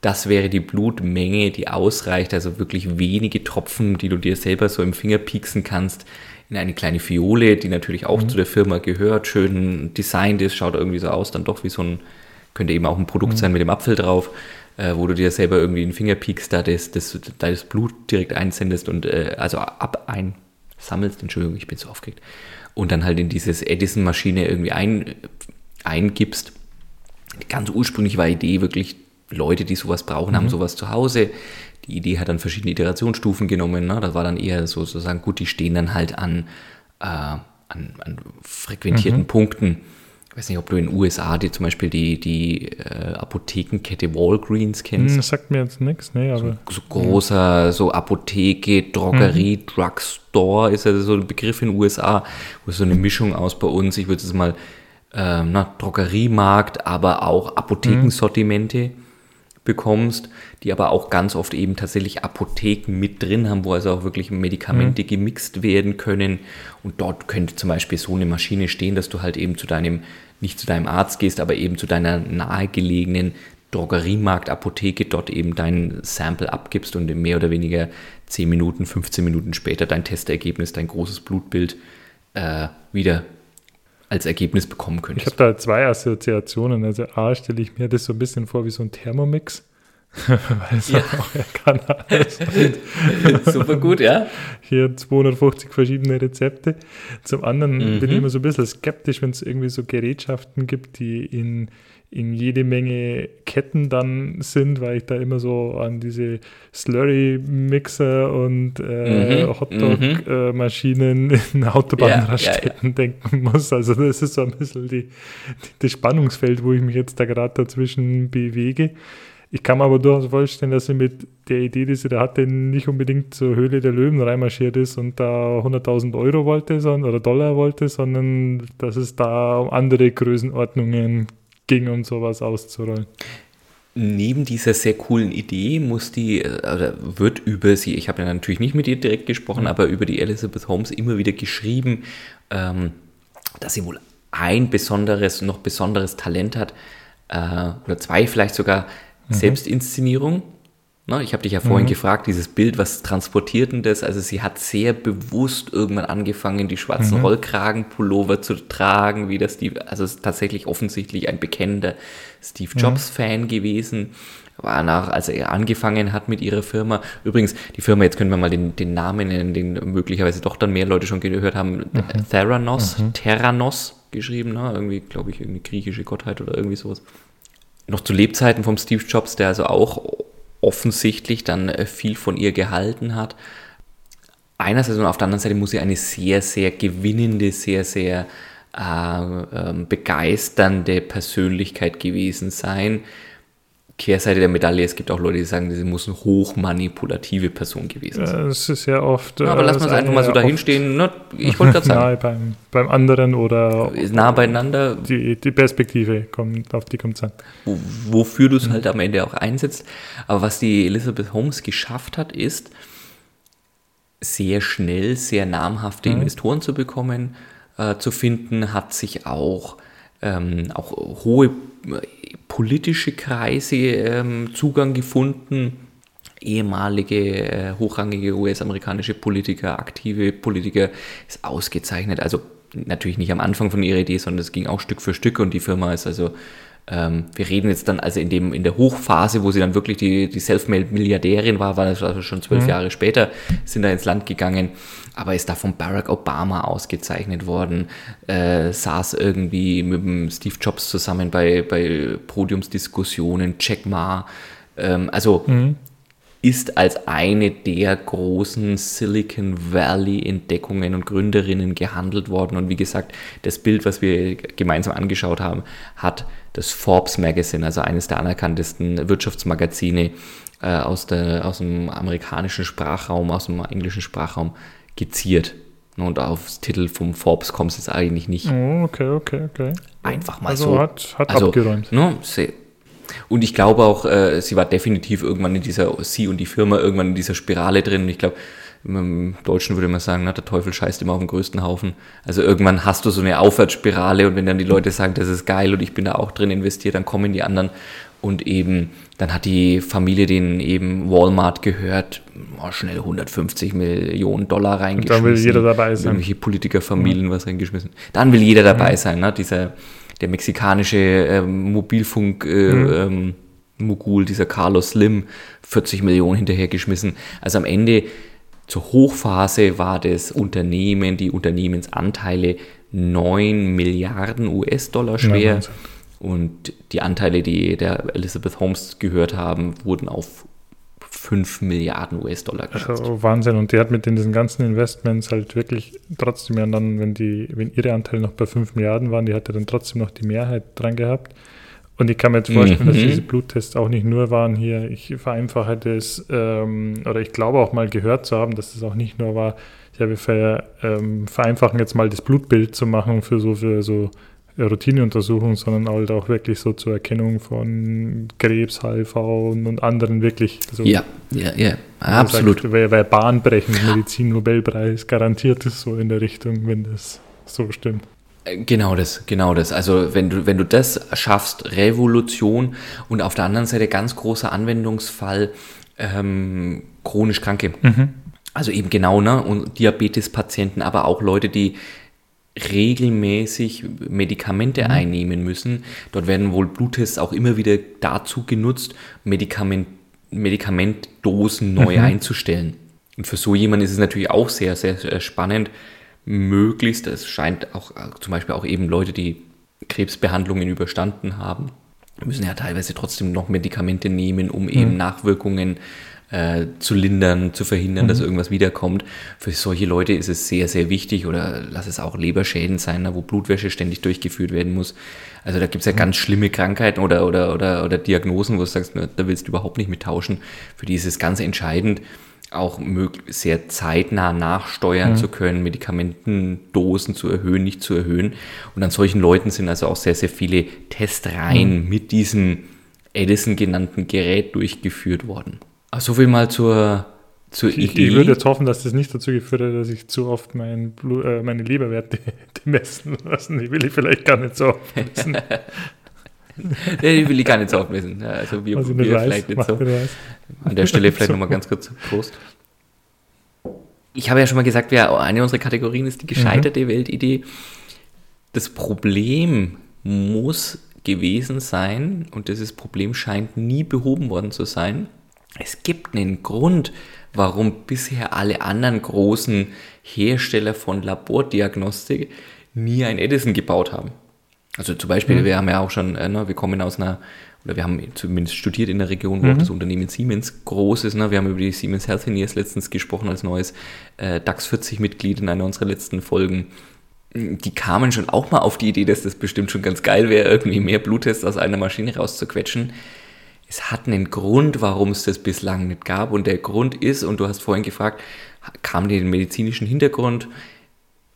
Das wäre die Blutmenge, die ausreicht, also wirklich wenige Tropfen, die du dir selber so im Finger pieksen kannst, in eine kleine Fiole, die natürlich auch mhm. zu der Firma gehört, schön designt ist, schaut irgendwie so aus, dann doch wie so ein, könnte eben auch ein Produkt mhm. sein mit dem Apfel drauf, äh, wo du dir selber irgendwie in den Finger piekst, da das, das, da das Blut direkt einsendest und äh, also ab ein sammelst, Entschuldigung, ich bin so aufgeregt, und dann halt in dieses Edison-Maschine irgendwie ein, eingibst. Die ganz ursprüngliche war Idee wirklich, Leute, die sowas brauchen, mhm. haben sowas zu Hause. Die Idee hat dann verschiedene Iterationsstufen genommen. Ne? Das war dann eher so, sozusagen, gut, die stehen dann halt an, äh, an, an frequentierten mhm. Punkten ich weiß nicht, ob du in den USA die, zum Beispiel die, die äh, Apothekenkette Walgreens kennst. Hm, das sagt mir jetzt nichts, ne? Aber, so, so großer, so Apotheke, Drogerie, mhm. Drugstore ist ja so ein Begriff in den USA, wo so eine Mischung aus bei uns, ich würde es mal, ähm, na, Drogeriemarkt, aber auch Apothekensortimente. Mhm bekommst, die aber auch ganz oft eben tatsächlich Apotheken mit drin haben, wo also auch wirklich Medikamente mhm. gemixt werden können. Und dort könnte zum Beispiel so eine Maschine stehen, dass du halt eben zu deinem, nicht zu deinem Arzt gehst, aber eben zu deiner nahegelegenen Drogeriemarkt, Apotheke, dort eben dein Sample abgibst und in mehr oder weniger 10 Minuten, 15 Minuten später dein Testergebnis, dein großes Blutbild äh, wieder als Ergebnis bekommen könntest. Ich habe da zwei Assoziationen. Also A stelle ich mir das so ein bisschen vor wie so ein Thermomix. Weil es ja. auch kann alles. Super gut, ja. Hier 250 verschiedene Rezepte. Zum anderen mhm. bin ich immer so ein bisschen skeptisch, wenn es irgendwie so Gerätschaften gibt, die in in jede Menge Ketten dann sind, weil ich da immer so an diese Slurry-Mixer und äh, mhm, Hotdog-Maschinen mhm. in Autobahnraststätten ja, ja, ja. denken muss. Also das ist so ein bisschen die, die, das Spannungsfeld, wo ich mich jetzt da gerade dazwischen bewege. Ich kann mir aber durchaus vorstellen, dass sie mit der Idee, die sie da hatte, nicht unbedingt zur Höhle der Löwen reinmarschiert ist und da 100.000 Euro wollte sondern, oder Dollar wollte, sondern dass es da um andere Größenordnungen ging, um sowas auszurollen. Neben dieser sehr coolen Idee muss die, oder wird über sie, ich habe ja natürlich nicht mit ihr direkt gesprochen, mhm. aber über die Elizabeth Holmes immer wieder geschrieben, ähm, dass sie wohl ein besonderes, noch besonderes Talent hat, äh, oder zwei vielleicht sogar, mhm. Selbstinszenierung. Ne, ich habe dich ja vorhin mhm. gefragt, dieses Bild, was transportiert denn das? Also sie hat sehr bewusst irgendwann angefangen, die schwarzen mhm. Rollkragenpullover zu tragen, wie das die, also ist tatsächlich offensichtlich ein bekennender Steve mhm. Jobs-Fan mhm. gewesen. War nach, als er angefangen hat mit ihrer Firma. Übrigens, die Firma, jetzt können wir mal den, den Namen nennen, den möglicherweise doch dann mehr Leute schon gehört haben. Mhm. Theranos, mhm. Terranos geschrieben, ne? irgendwie, glaube ich, irgendwie griechische Gottheit oder irgendwie sowas noch zu Lebzeiten vom Steve Jobs, der also auch offensichtlich dann äh, viel von ihr gehalten hat. Einerseits und auf der anderen Seite muss sie eine sehr, sehr gewinnende, sehr, sehr äh, äh, begeisternde Persönlichkeit gewesen sein. Kehrseite der Medaille, es gibt auch Leute, die sagen, sie muss eine hochmanipulative Person gewesen sein. Das ist ja oft. Ja, aber äh, lassen wir es einfach mal so dahinstehen. Ne? Ich wollte gerade sagen. Nahe beim, beim anderen oder. Nah beieinander. Die, die Perspektive, kommt, auf die kommt es an. Wofür du es mhm. halt am Ende auch einsetzt. Aber was die Elizabeth Holmes geschafft hat, ist, sehr schnell sehr namhafte mhm. Investoren zu bekommen, äh, zu finden, hat sich auch, ähm, auch hohe politische Kreise ähm, Zugang gefunden, ehemalige äh, hochrangige US-amerikanische Politiker, aktive Politiker, ist ausgezeichnet. Also natürlich nicht am Anfang von ihrer Idee, sondern es ging auch Stück für Stück und die Firma ist also ähm, wir reden jetzt dann also in, dem, in der Hochphase, wo sie dann wirklich die, die Selfmade-Milliardärin war, war das also schon zwölf mhm. Jahre später, sind da ins Land gegangen, aber ist da von Barack Obama ausgezeichnet worden, äh, saß irgendwie mit dem Steve Jobs zusammen bei, bei Podiumsdiskussionen, Jack Ma, ähm, also mhm ist als eine der großen Silicon Valley Entdeckungen und Gründerinnen gehandelt worden. Und wie gesagt, das Bild, was wir gemeinsam angeschaut haben, hat das Forbes Magazine, also eines der anerkanntesten Wirtschaftsmagazine äh, aus, der, aus dem amerikanischen Sprachraum, aus dem englischen Sprachraum, geziert. Und aufs Titel vom Forbes kommt es jetzt eigentlich nicht. Oh, okay, okay, okay. Einfach mal also so. Hat, hat also, abgeräumt. Ne, und ich glaube auch, äh, sie war definitiv irgendwann in dieser, sie und die Firma irgendwann in dieser Spirale drin. Und ich glaube, im Deutschen würde man sagen, na, der Teufel scheißt immer auf den größten Haufen. Also irgendwann hast du so eine Aufwärtsspirale und wenn dann die Leute sagen, das ist geil und ich bin da auch drin investiert, dann kommen die anderen und eben, dann hat die Familie denen eben Walmart gehört, oh, schnell 150 Millionen Dollar reingeschmissen. Und dann will jeder dabei sein. Irgendwelche Politikerfamilien mhm. was reingeschmissen. Dann will jeder dabei mhm. sein, ne? dieser der mexikanische ähm, Mobilfunk äh, mhm. ähm, Mogul, dieser Carlos Slim, 40 Millionen hinterhergeschmissen. Also am Ende zur Hochphase war das Unternehmen, die Unternehmensanteile 9 Milliarden US-Dollar schwer. Ja, und die Anteile, die der Elizabeth Holmes gehört haben, wurden auf 5 Milliarden US-Dollar geschätzt. Also Wahnsinn. Und die hat mit diesen ganzen Investments halt wirklich trotzdem ja dann, wenn die, wenn ihre Anteile noch bei 5 Milliarden waren, die hat ja dann trotzdem noch die Mehrheit dran gehabt. Und ich kann mir jetzt vorstellen, mhm. dass diese Bluttests auch nicht nur waren hier, ich vereinfache das, ähm, oder ich glaube auch mal gehört zu haben, dass das auch nicht nur war, ja, wir ver, ähm, vereinfachen jetzt mal das Blutbild zu machen für so, für so Routineuntersuchungen, sondern halt auch wirklich so zur Erkennung von Krebs, HIV und, anderen wirklich. So, ja, ja, ja, absolut. Sagt, wär bahnbrechend, Medizin-Nobelpreis garantiert ist so in der Richtung, wenn das so stimmt. Genau das, genau das. Also wenn du, wenn du das schaffst, Revolution und auf der anderen Seite ganz großer Anwendungsfall ähm, chronisch Kranke. Mhm. Also eben genau, ne? Und Diabetespatienten, aber auch Leute, die regelmäßig Medikamente mhm. einnehmen müssen. Dort werden wohl Bluttests auch immer wieder dazu genutzt, Medikament, Medikamentdosen neu mhm. einzustellen. Und für so jemanden ist es natürlich auch sehr, sehr spannend, möglichst, es scheint auch zum Beispiel auch eben Leute, die Krebsbehandlungen überstanden haben, müssen ja teilweise trotzdem noch Medikamente nehmen, um eben mhm. Nachwirkungen äh, zu lindern, zu verhindern, mhm. dass irgendwas wiederkommt. Für solche Leute ist es sehr, sehr wichtig oder lass es auch Leberschäden sein, wo Blutwäsche ständig durchgeführt werden muss. Also da gibt es ja mhm. ganz schlimme Krankheiten oder, oder, oder, oder Diagnosen, wo du sagst, da willst du überhaupt nicht mit tauschen. Für die ist es ganz entscheidend, auch sehr zeitnah nachsteuern mhm. zu können, Medikamentendosen zu erhöhen, nicht zu erhöhen. Und an solchen Leuten sind also auch sehr, sehr viele Testreihen mhm. mit diesem Edison genannten Gerät durchgeführt worden. So viel mal zur, zur ich, Idee. Ich würde jetzt hoffen, dass das nicht dazu geführt hat, dass ich zu oft mein Blut, äh, meine Leberwerte messen lassen. Die will ich vielleicht gar nicht so oft messen. nee, die will ich gar nicht so oft messen. Also wir, also wir weiß, vielleicht nicht so. An der Stelle vielleicht so. nochmal ganz kurz Prost. Ich habe ja schon mal gesagt, wir, eine unserer Kategorien ist die gescheiterte mhm. Weltidee. Das Problem muss gewesen sein, und dieses Problem scheint nie behoben worden zu sein, es gibt einen Grund, warum bisher alle anderen großen Hersteller von Labordiagnostik nie ein Edison gebaut haben. Also zum Beispiel, mhm. wir haben ja auch schon, äh, ne, wir kommen aus einer, oder wir haben zumindest studiert in der Region, wo mhm. das Unternehmen Siemens groß ist. Ne? Wir haben über die Siemens Healthineers letztens gesprochen als neues äh, DAX 40-Mitglied in einer unserer letzten Folgen. Die kamen schon auch mal auf die Idee, dass das bestimmt schon ganz geil wäre, irgendwie mehr Bluttests aus einer Maschine rauszuquetschen es hat einen Grund, warum es das bislang nicht gab. Und der Grund ist, und du hast vorhin gefragt, kam den medizinischen Hintergrund?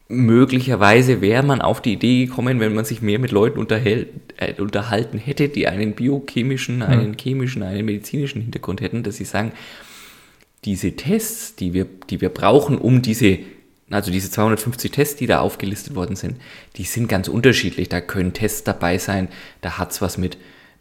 Möglicherweise wäre man auf die Idee gekommen, wenn man sich mehr mit Leuten unterhält, äh, unterhalten hätte, die einen biochemischen, einen chemischen, einen medizinischen Hintergrund hätten, dass sie sagen, diese Tests, die wir, die wir brauchen, um diese, also diese 250 Tests, die da aufgelistet worden sind, die sind ganz unterschiedlich. Da können Tests dabei sein, da hat es was mit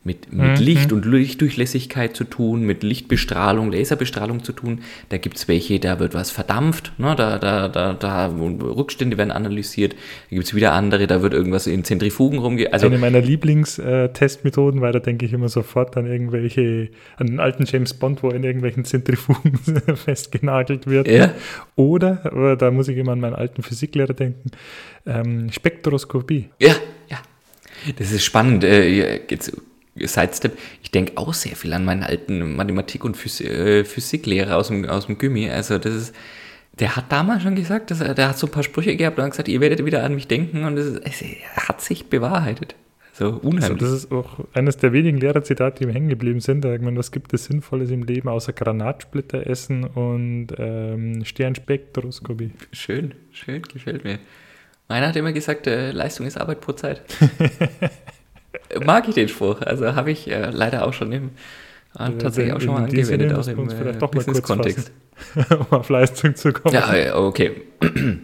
mit, mit mhm. Licht und Lichtdurchlässigkeit zu tun, mit Lichtbestrahlung, Laserbestrahlung zu tun. Da gibt es welche, da wird was verdampft, ne? da, da, da, da Rückstände werden analysiert. Da gibt es wieder andere, da wird irgendwas in Zentrifugen rumge... Also, Eine meiner Lieblingstestmethoden, weil da denke ich immer sofort an irgendwelche, an den alten James Bond, wo in irgendwelchen Zentrifugen festgenagelt wird. Ja. Oder, da muss ich immer an meinen alten Physiklehrer denken, ähm, Spektroskopie. Ja, ja. Das ist spannend. Äh, jetzt Sidestep, ich denke auch sehr viel an meinen alten Mathematik- und Physik, äh, Physiklehrer aus dem, aus dem Gimmi. Also das ist, der hat damals schon gesagt, dass er, der hat so ein paar Sprüche gehabt und hat gesagt, ihr werdet wieder an mich denken und es, hat sich bewahrheitet. So unheimlich. Also das ist auch eines der wenigen Lehrerzitate, die mir hängen geblieben sind. Da meine, was gibt es Sinnvolles im Leben außer Granatsplitter essen und ähm, Sternspektroskopie? Schön, schön, gefällt mir. Meiner hat immer gesagt, äh, Leistung ist Arbeit pro Zeit. mag ich den Spruch. Also habe ich äh, leider auch schon im, äh, tatsächlich auch schon mal angewendet, auch im äh, Business-Kontext. um auf Leistung zu kommen. Ja, okay.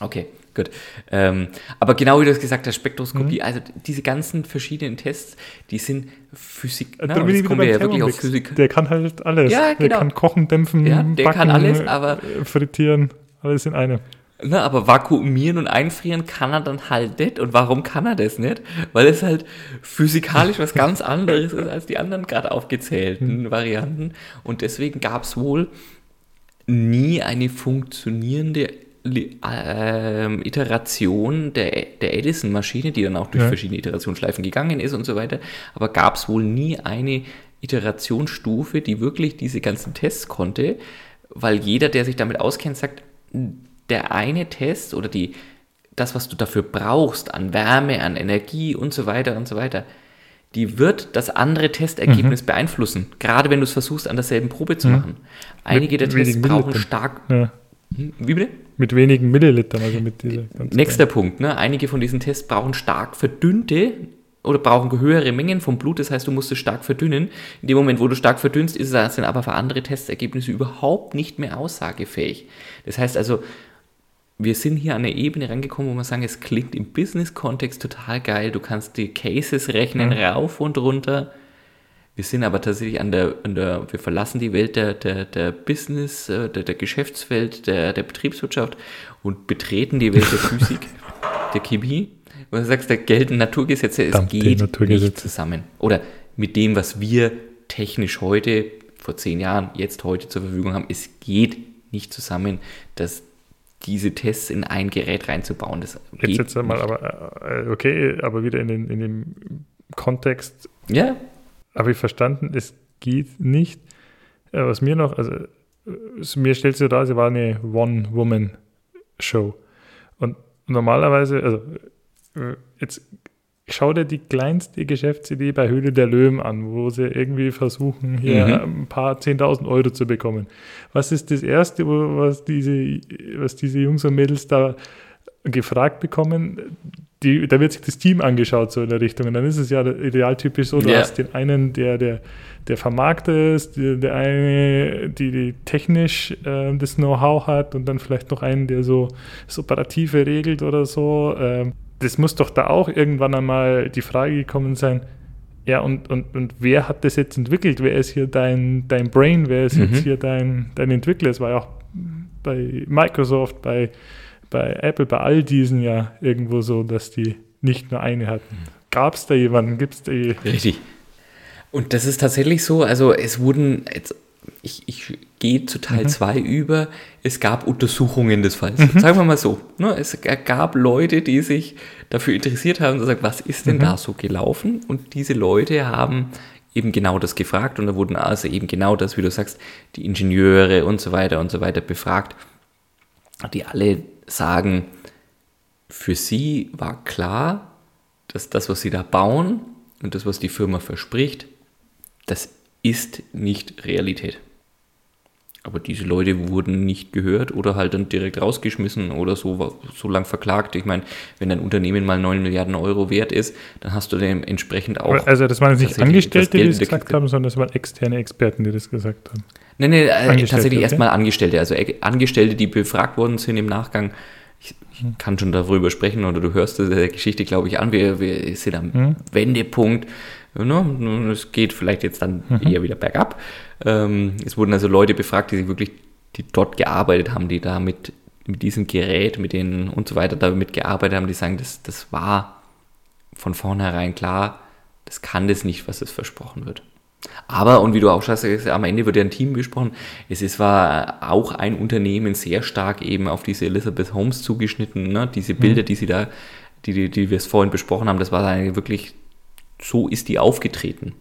okay, gut. Ähm, aber genau wie du es gesagt hast, Spektroskopie, mhm. also diese ganzen verschiedenen Tests, die sind Physik. Na, da ne, kommen wir ja wirklich auf Physik. Der kann halt alles. Ja, genau. Der kann kochen, dämpfen, ja, der backen, kann alles, aber frittieren, alles in einem. Ne, aber vakuumieren und einfrieren kann er dann halt nicht. Und warum kann er das nicht? Weil es halt physikalisch was ganz anderes ist als die anderen gerade aufgezählten mhm. Varianten. Und deswegen gab es wohl nie eine funktionierende äh, Iteration der, der Edison-Maschine, die dann auch durch ja. verschiedene Iterationsschleifen gegangen ist und so weiter. Aber gab es wohl nie eine Iterationsstufe, die wirklich diese ganzen Tests konnte, weil jeder, der sich damit auskennt, sagt, der eine Test oder die, das, was du dafür brauchst an Wärme, an Energie und so weiter und so weiter, die wird das andere Testergebnis mhm. beeinflussen, gerade wenn du es versuchst, an derselben Probe zu machen. Einige mit, der Tests brauchen stark. Ja. Hm, wie bitte? Mit wenigen Millilitern, also mit dieser. Nächster Punkt, ne? Einige von diesen Tests brauchen stark verdünnte oder brauchen höhere Mengen vom Blut, das heißt, du musst es stark verdünnen. In dem Moment, wo du stark verdünnst, ist es dann aber für andere Testergebnisse überhaupt nicht mehr aussagefähig. Das heißt also, wir sind hier an eine Ebene rangekommen, wo man sagen, es klingt im Business-Kontext total geil. Du kannst die Cases rechnen, mhm. rauf und runter. Wir sind aber tatsächlich an der, an der wir verlassen die Welt der, der, der Business, äh, der, der Geschäftswelt, der, der Betriebswirtschaft und betreten die Welt der Physik, der Chemie. Und du sagst, der gelten Naturgesetze, es Dampf geht Naturgesetze. nicht zusammen. Oder mit dem, was wir technisch heute, vor zehn Jahren, jetzt heute zur Verfügung haben, es geht nicht zusammen, dass diese Tests in ein Gerät reinzubauen. Das jetzt jetzt mal, aber äh, okay, aber wieder in, den, in dem Kontext. Ja. Habe ich verstanden, es geht nicht. Äh, was mir noch, also mir stellt sich da, sie war eine One-Woman-Show. Und normalerweise, also äh, jetzt schau dir die kleinste Geschäftsidee bei Höhle der Löwen an, wo sie irgendwie versuchen, hier mhm. ein paar 10.000 Euro zu bekommen. Was ist das Erste, was diese, was diese Jungs und Mädels da gefragt bekommen? Die, da wird sich das Team angeschaut, so in der Richtung. Und dann ist es ja idealtypisch so, du ja. hast den einen, der, der, der Vermarkter ist, der, der eine, die, die technisch äh, das Know-how hat und dann vielleicht noch einen, der so das Operative regelt oder so. Ähm, das muss doch da auch irgendwann einmal die Frage gekommen sein, ja, und, und, und wer hat das jetzt entwickelt? Wer ist hier dein, dein Brain? Wer ist mhm. jetzt hier dein, dein Entwickler? Es war ja auch bei Microsoft, bei, bei Apple, bei all diesen ja irgendwo so, dass die nicht nur eine hatten. Gab es da jemanden? Gibt es da jemanden? Richtig. Und das ist tatsächlich so, also es wurden jetzt ich, ich gehe zu Teil 2 mhm. über, es gab Untersuchungen des Falls. Mhm. Sagen wir mal so. Ne? Es gab Leute, die sich dafür interessiert haben und gesagt, was ist denn mhm. da so gelaufen? Und diese Leute haben eben genau das gefragt und da wurden also eben genau das, wie du sagst, die Ingenieure und so weiter und so weiter befragt, die alle sagen, für sie war klar, dass das, was sie da bauen und das, was die Firma verspricht, das ist nicht Realität. Aber diese Leute wurden nicht gehört oder halt dann direkt rausgeschmissen oder so, so lang verklagt. Ich meine, wenn dein Unternehmen mal 9 Milliarden Euro wert ist, dann hast du dementsprechend auch. Also, das waren nicht Angestellte, die das gesagt haben, sondern das waren externe Experten, die das gesagt haben. Nein, nein, äh, tatsächlich okay? erstmal Angestellte. Also Angestellte, die befragt worden sind im Nachgang. Ich, ich hm. kann schon darüber sprechen oder du hörst der Geschichte, glaube ich, an. Wir, wir sind am hm. Wendepunkt Ne? Es geht vielleicht jetzt dann mhm. eher wieder bergab. Ähm, es wurden also Leute befragt, die sich wirklich, die dort gearbeitet haben, die da mit, mit diesem Gerät, mit denen und so weiter damit gearbeitet haben, die sagen, das, das war von vornherein klar, das kann das nicht, was es versprochen wird. Aber, und wie du auch sagst, am Ende wird ja ein Team gesprochen. Es ist, war auch ein Unternehmen sehr stark eben auf diese Elizabeth Holmes zugeschnitten. Ne? Diese Bilder, mhm. die sie da, die, die, die wir es vorhin besprochen haben, das war eine wirklich so ist die aufgetreten.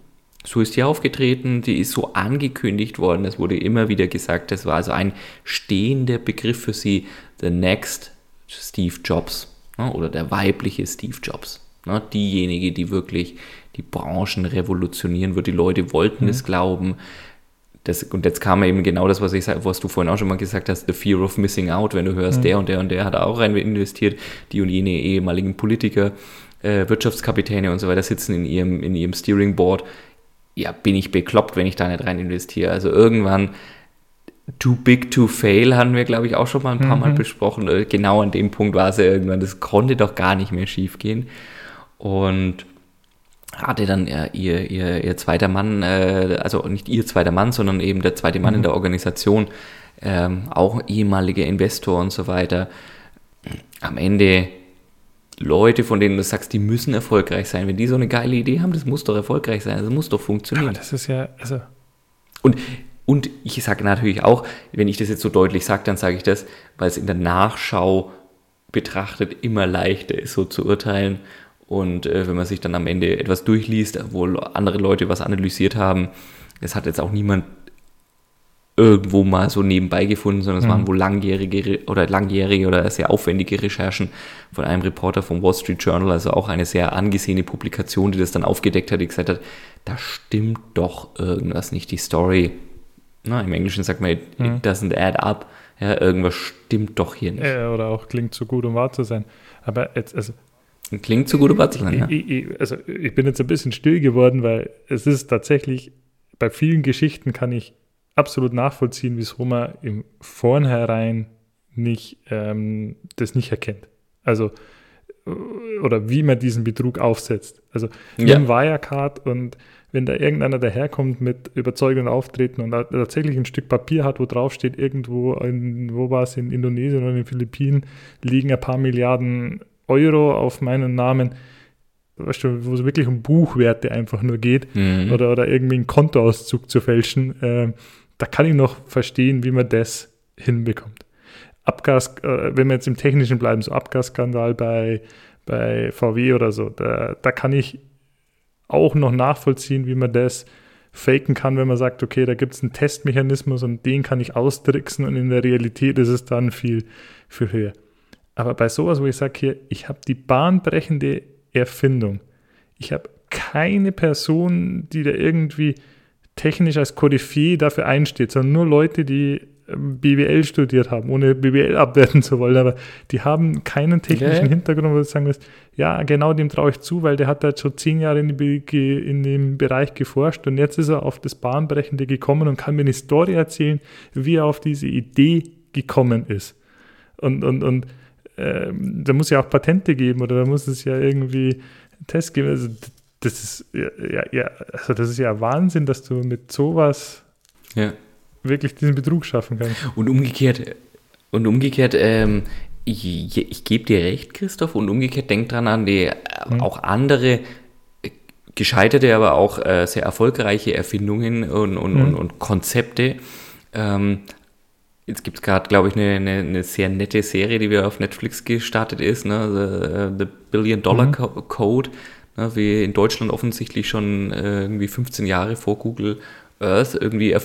So ist die aufgetreten, die ist so angekündigt worden, es wurde immer wieder gesagt, das war also ein stehender Begriff für sie, the next Steve Jobs ne, oder der weibliche Steve Jobs. Ne, diejenige, die wirklich die Branchen revolutionieren wird. Die Leute wollten mhm. es glauben. Das, und jetzt kam eben genau das, was, ich, was du vorhin auch schon mal gesagt hast, the fear of missing out, wenn du hörst, mhm. der und der und der hat auch rein investiert, die und jene ehemaligen Politiker äh, Wirtschaftskapitäne und so weiter sitzen in ihrem, in ihrem Steering Board. Ja, bin ich bekloppt, wenn ich da nicht rein investiere. Also irgendwann too big to fail haben wir, glaube ich, auch schon mal ein paar mhm. Mal besprochen. Äh, genau an dem Punkt war es ja irgendwann, das konnte doch gar nicht mehr schief gehen. Und hatte dann ihr, ihr, ihr zweiter Mann, äh, also nicht ihr zweiter Mann, sondern eben der zweite Mann mhm. in der Organisation, ähm, auch ehemaliger Investor und so weiter. Am Ende Leute, von denen du sagst, die müssen erfolgreich sein. Wenn die so eine geile Idee haben, das muss doch erfolgreich sein, das muss doch funktionieren. Aber das ist ja, also. Und Und ich sage natürlich auch, wenn ich das jetzt so deutlich sage, dann sage ich das, weil es in der Nachschau betrachtet immer leichter ist, so zu urteilen. Und äh, wenn man sich dann am Ende etwas durchliest, wo andere Leute was analysiert haben, es hat jetzt auch niemand irgendwo mal so nebenbei gefunden, sondern es mhm. waren wohl langjährige oder langjährige oder sehr aufwendige Recherchen von einem Reporter vom Wall Street Journal, also auch eine sehr angesehene Publikation, die das dann aufgedeckt hat, die gesagt hat, da stimmt doch irgendwas nicht. Die Story, na, im Englischen sagt man, it, mhm. it doesn't add up. Ja, irgendwas stimmt doch hier nicht. Oder auch klingt zu gut, um wahr zu sein. Aber jetzt, also. Klingt zu gut, um wahr zu sein, ja. Ich, ich, also ich bin jetzt ein bisschen still geworden, weil es ist tatsächlich, bei vielen Geschichten kann ich absolut nachvollziehen, wieso man im Vornherein nicht, ähm, das nicht erkennt. Also, äh, oder wie man diesen Betrug aufsetzt. Also, wir ja. haben Wirecard und wenn da irgendeiner daherkommt mit überzeugenden Auftreten und tatsächlich ein Stück Papier hat, wo drauf steht, irgendwo, in, wo war es, in Indonesien oder in den Philippinen, liegen ein paar Milliarden Euro auf meinen Namen, weißt du, wo es wirklich um Buchwerte einfach nur geht mhm. oder, oder irgendwie einen Kontoauszug zu fälschen, äh, da kann ich noch verstehen, wie man das hinbekommt. Abgas, äh, wenn wir jetzt im Technischen bleiben, so Abgasskandal bei, bei VW oder so, da, da kann ich auch noch nachvollziehen, wie man das faken kann, wenn man sagt, okay, da gibt es einen Testmechanismus und den kann ich austricksen und in der Realität ist es dann viel, viel höher. Aber bei sowas, wo ich sage hier, ich habe die bahnbrechende Erfindung, ich habe keine Person, die da irgendwie technisch als Koryphäe dafür einsteht, sondern nur Leute, die ähm, BWL studiert haben, ohne BWL abwerten zu wollen, aber die haben keinen technischen ja, Hintergrund, wo du sagen wirst, ja, genau dem traue ich zu, weil der hat da schon zehn Jahre in, die, in, dem Bereich geforscht und jetzt ist er auf das Bahnbrechende gekommen und kann mir eine Story erzählen, wie er auf diese Idee gekommen ist. Und, und, und äh, da muss ja auch Patente geben oder da muss es ja irgendwie Tests geben. Also das ist ja, ja, also das ist ja Wahnsinn, dass du mit sowas ja. wirklich diesen Betrug schaffen kannst. Und umgekehrt, und umgekehrt, ähm, ich, ich gebe dir recht, Christoph, und umgekehrt denk dran an die hm. auch andere äh, gescheiterte, aber auch äh, sehr erfolgreiche Erfindungen und, und, hm. und, und Konzepte. Ähm, Jetzt gibt es gerade, glaube ich, eine, eine, eine, sehr nette Serie, die wieder auf Netflix gestartet ist, ne? The, the Billion Dollar mhm. Code ja, wie in Deutschland offensichtlich schon äh, irgendwie 15 Jahre vor Google Earth irgendwie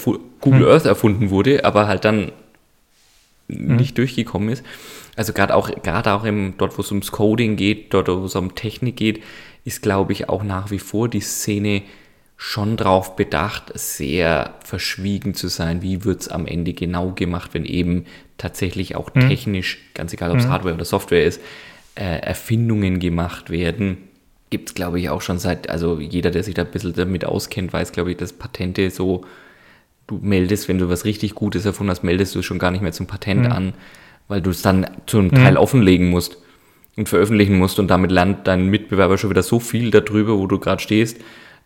Google hm. Earth erfunden wurde, aber halt dann hm. nicht durchgekommen ist. Also gerade auch, gerade auch im, dort, wo es ums Coding geht, dort, wo es um Technik geht, ist, glaube ich, auch nach wie vor die Szene schon darauf bedacht, sehr verschwiegen zu sein. Wie wird es am Ende genau gemacht, wenn eben tatsächlich auch hm. technisch, ganz egal ob es hm. Hardware oder Software ist, äh, Erfindungen gemacht werden, gibt es, glaube ich, auch schon seit, also jeder, der sich da ein bisschen damit auskennt, weiß, glaube ich, dass Patente so, du meldest, wenn du was richtig Gutes erfunden hast, meldest du es schon gar nicht mehr zum Patent mhm. an, weil du es dann zum mhm. Teil offenlegen musst und veröffentlichen musst und damit lernt dein Mitbewerber schon wieder so viel darüber, wo du gerade stehst,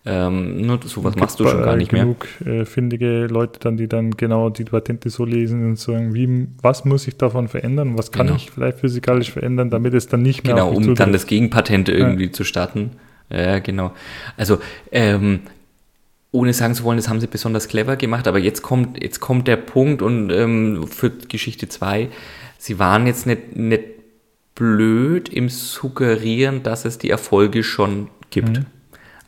ähm, nur sowas machst du schon gar nicht genug, mehr. Genug äh, findige Leute dann, die dann genau die Patente so lesen und sagen, wie, was muss ich davon verändern, was kann genau. ich vielleicht physikalisch verändern, damit es dann nicht mehr Genau, um dann das Gegenpatent irgendwie ja. zu starten. Ja, genau. Also, ähm, ohne sagen zu wollen, das haben sie besonders clever gemacht, aber jetzt kommt, jetzt kommt der Punkt und ähm, für Geschichte 2, sie waren jetzt nicht, nicht blöd im Suggerieren, dass es die Erfolge schon gibt. Mhm.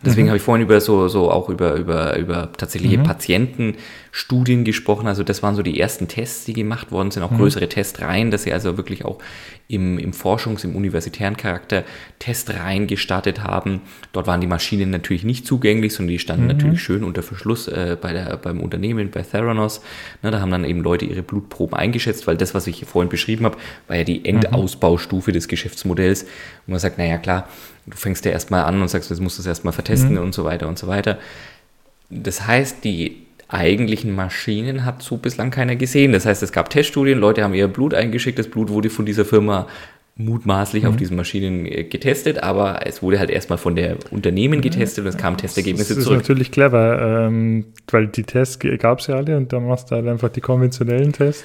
Deswegen mhm. habe ich vorhin über so, so auch über, über, über tatsächliche mhm. Patientenstudien gesprochen. Also das waren so die ersten Tests, die gemacht worden sind, auch mhm. größere Testreihen, dass sie also wirklich auch im, im Forschungs-, im universitären Charakter Testreihen gestartet haben. Dort waren die Maschinen natürlich nicht zugänglich, sondern die standen mhm. natürlich schön unter Verschluss äh, bei der, beim Unternehmen, bei Theranos. Na, da haben dann eben Leute ihre Blutproben eingeschätzt, weil das, was ich vorhin beschrieben habe, war ja die mhm. Endausbaustufe des Geschäftsmodells. Und man sagt, naja klar, du fängst ja erstmal an und sagst, du musst das erstmal vertesten mhm. und so weiter und so weiter. Das heißt, die eigentlichen Maschinen hat so bislang keiner gesehen. Das heißt, es gab Teststudien, Leute haben ihr Blut eingeschickt, das Blut wurde von dieser Firma mutmaßlich mhm. auf diesen Maschinen äh, getestet, aber es wurde halt erstmal von der Unternehmen getestet und es kamen Testergebnisse zurück. Das ist zurück. natürlich clever, ähm, weil die Tests gab es ja alle und dann machst du halt einfach die konventionellen Tests.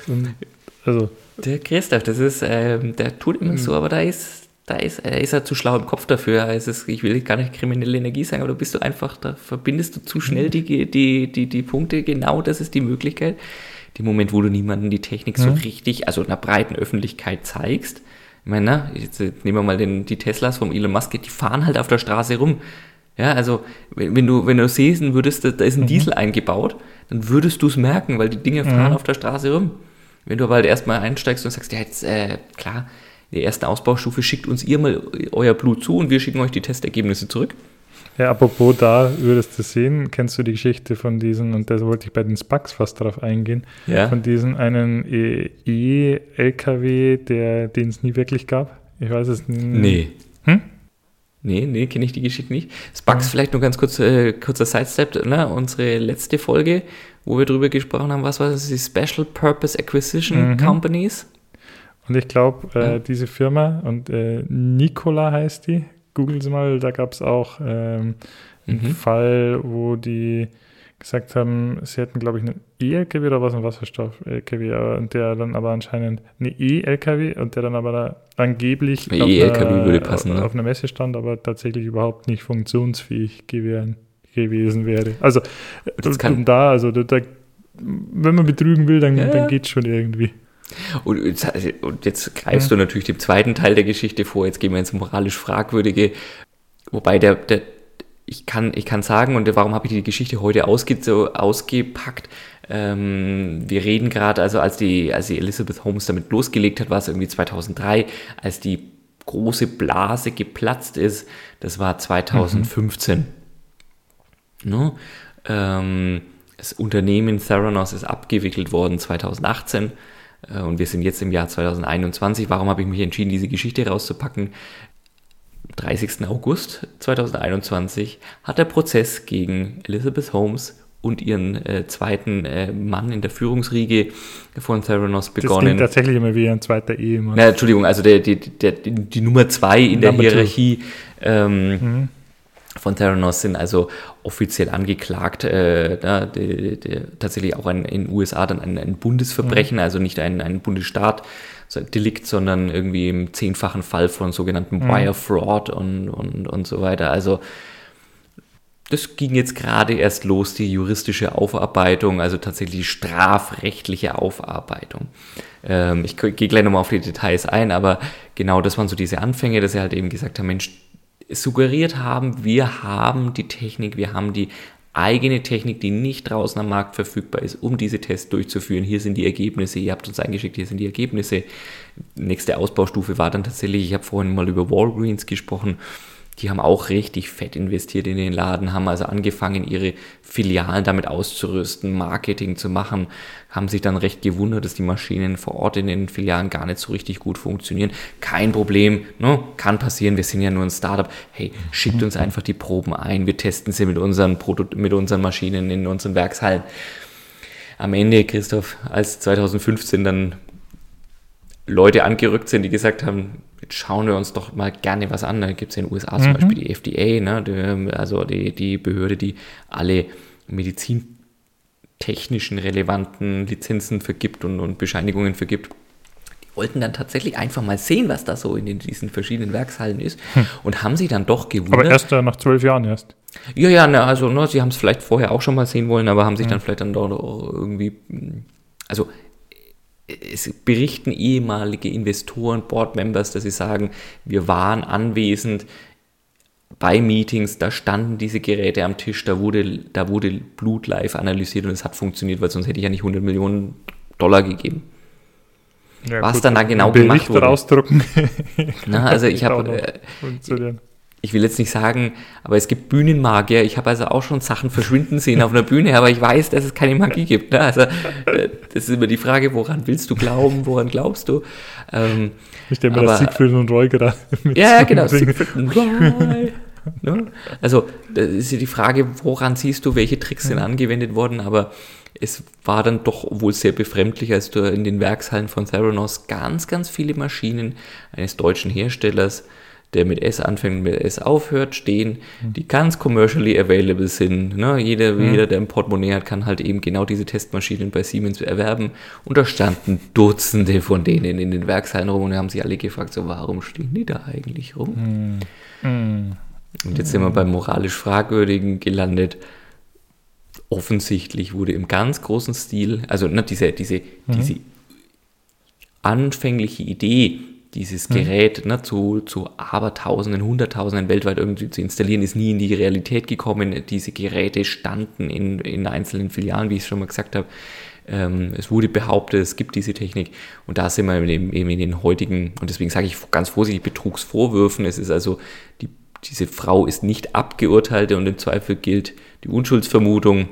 Also. Der Christoph, das ist, ähm, der tut immer so, aber da ist da ist, da ist er zu schlau im Kopf dafür. Ist, ich will gar nicht kriminelle Energie sagen, aber du bist du einfach, da verbindest du zu schnell die, die, die, die Punkte. Genau das ist die Möglichkeit. Dem Moment, wo du niemanden die Technik so richtig, also einer breiten Öffentlichkeit zeigst. Ich meine, na, jetzt nehmen wir mal den, die Teslas vom Elon Musk, die fahren halt auf der Straße rum. Ja, also wenn, wenn du, wenn du sehen würdest, da, da ist ein mhm. Diesel eingebaut, dann würdest du es merken, weil die Dinge fahren mhm. auf der Straße rum. Wenn du aber halt erstmal einsteigst und sagst, ja, jetzt, äh, klar, die erste Ausbaustufe schickt uns ihr mal euer Blut zu und wir schicken euch die Testergebnisse zurück. Ja, apropos da würdest du sehen, kennst du die Geschichte von diesen, und da wollte ich bei den Spucks fast darauf eingehen, ja. von diesen einen E-LKW, den es nie wirklich gab? Ich weiß es nicht. Nee. Hm? Nee, nee, kenne ich die Geschichte nicht. Spucks, ja. vielleicht nur ganz kurz, äh, kurzer Sidestep, ne? unsere letzte Folge, wo wir drüber gesprochen haben, was war das, die Special Purpose Acquisition mhm. Companies? Und ich glaube, äh, ja. diese Firma, und äh, Nikola heißt die, googeln Sie mal, da gab es auch ähm, einen mhm. Fall, wo die gesagt haben, sie hätten, glaube ich, einen E-LKW oder was, ein Wasserstoff-LKW, und der dann aber anscheinend eine E-LKW und der dann aber da angeblich auf, einer, passen, ne? auf einer Messe stand, aber tatsächlich überhaupt nicht funktionsfähig gewesen, gewesen wäre. Also, das kann, da, also da, wenn man betrügen will, dann, ja. dann geht es schon irgendwie. Und jetzt, und jetzt greifst ja. du natürlich dem zweiten Teil der Geschichte vor. Jetzt gehen wir ins moralisch Fragwürdige. Wobei der, der ich kann, ich kann sagen, und warum habe ich die Geschichte heute ausge, so ausgepackt? Ähm, wir reden gerade, also als die, als die Elizabeth Holmes damit losgelegt hat, war es irgendwie 2003, als die große Blase geplatzt ist, das war 2015. Mhm. Ne? Ähm, das Unternehmen Theranos ist abgewickelt worden 2018 äh, und wir sind jetzt im Jahr 2021. Warum habe ich mich entschieden, diese Geschichte rauszupacken? 30. August 2021 hat der Prozess gegen Elizabeth Holmes und ihren äh, zweiten äh, Mann in der Führungsriege von Theranos begonnen. Das klingt tatsächlich immer wie ein zweiter Ehemann. Na, Entschuldigung, also der, der, der, die Nummer zwei in der Hierarchie ähm, mhm. Von Theranos sind also offiziell angeklagt, äh, da, die, die, tatsächlich auch ein, in den USA dann ein, ein Bundesverbrechen, mhm. also nicht ein, ein Bundesstaat, Delikt, sondern irgendwie im zehnfachen Fall von sogenannten mhm. Wire Fraud und, und, und so weiter. Also das ging jetzt gerade erst los, die juristische Aufarbeitung, also tatsächlich die strafrechtliche Aufarbeitung. Ähm, ich gehe gleich nochmal auf die Details ein, aber genau das waren so diese Anfänge, dass sie halt eben gesagt haben, Mensch, suggeriert haben, wir haben die Technik, wir haben die eigene Technik, die nicht draußen am Markt verfügbar ist, um diese Tests durchzuführen. Hier sind die Ergebnisse, ihr habt uns eingeschickt, hier sind die Ergebnisse. Nächste Ausbaustufe war dann tatsächlich, ich habe vorhin mal über Walgreens gesprochen, die haben auch richtig fett investiert in den Laden, haben also angefangen, ihre Filialen damit auszurüsten, Marketing zu machen, haben sich dann recht gewundert, dass die Maschinen vor Ort in den Filialen gar nicht so richtig gut funktionieren. Kein Problem, ne? kann passieren, wir sind ja nur ein Startup. Hey, schickt uns einfach die Proben ein, wir testen sie mit unseren, Produkt mit unseren Maschinen in unseren Werkshallen. Am Ende, Christoph, als 2015 dann Leute angerückt sind, die gesagt haben, jetzt schauen wir uns doch mal gerne was an. Da gibt es in den USA mhm. zum Beispiel die FDA, ne, die, also die, die Behörde, die alle medizintechnischen relevanten Lizenzen vergibt und, und Bescheinigungen vergibt Die wollten dann tatsächlich einfach mal sehen, was da so in den, diesen verschiedenen Werkshallen ist hm. und haben sie dann doch gewundert. Aber erst äh, nach zwölf Jahren erst. Ja, ja, ne, also ne, sie haben es vielleicht vorher auch schon mal sehen wollen, aber haben sich hm. dann vielleicht dann dort irgendwie, also es berichten ehemalige Investoren, Board-Members, dass sie sagen, wir waren anwesend bei Meetings, da standen diese Geräte am Tisch, da wurde, da wurde Blut live analysiert und es hat funktioniert, weil sonst hätte ich ja nicht 100 Millionen Dollar gegeben. Ja, Was gut, dann da genau gemacht wurde. Ausdrucken. Na, also ich habe ich will jetzt nicht sagen, aber es gibt Bühnenmagier. Ich habe also auch schon Sachen verschwinden sehen auf einer Bühne, aber ich weiß, dass es keine Magie gibt. Ne? Also äh, das ist immer die Frage, woran willst du glauben, woran glaubst du? Ähm, ich stelle mir das Siegfried und Roy gerade mit Ja, ja genau, Siegfried und Roy. Ne? Also das ist ja die Frage, woran siehst du, welche Tricks sind angewendet worden, aber es war dann doch wohl sehr befremdlich, als du in den Werkshallen von Theranos ganz, ganz viele Maschinen eines deutschen Herstellers der mit S anfängt und mit S aufhört, stehen, die ganz commercially available sind. Ne? Jeder, Mhm. jeder, der ein Portemonnaie hat, kann halt eben genau diese Testmaschinen bei Siemens erwerben. Und da standen Dutzende von denen in den Werkshallen rum und da haben sich alle gefragt, so warum stehen die da eigentlich rum? Mhm. Und jetzt sind wir beim moralisch Fragwürdigen gelandet. Offensichtlich wurde im ganz großen Stil, also ne, diese, diese, diese anfängliche Idee, dieses Gerät ne, zu, zu Abertausenden, Hunderttausenden weltweit irgendwie zu installieren, ist nie in die Realität gekommen. Diese Geräte standen in, in einzelnen Filialen, wie ich es schon mal gesagt habe. Ähm, es wurde behauptet, es gibt diese Technik und da sind wir eben, eben in den heutigen, und deswegen sage ich ganz vorsichtig, Betrugsvorwürfen. Es ist also, die, diese Frau ist nicht abgeurteilt und im Zweifel gilt die Unschuldsvermutung.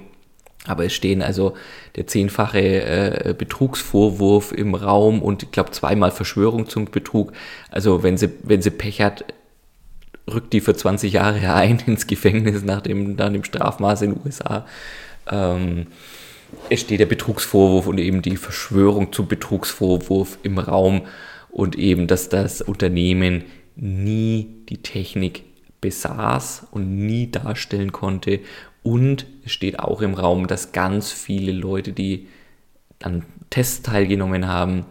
Aber es stehen also der zehnfache äh, Betrugsvorwurf im Raum und ich glaube zweimal Verschwörung zum Betrug. Also wenn sie, wenn sie Pech hat, rückt die für 20 Jahre ein ins Gefängnis nach dem, dann dem Strafmaß in den USA. Ähm, es steht der Betrugsvorwurf und eben die Verschwörung zum Betrugsvorwurf im Raum und eben, dass das Unternehmen nie die Technik besaß und nie darstellen konnte. Und es steht auch im Raum, dass ganz viele Leute, die an Tests teilgenommen haben,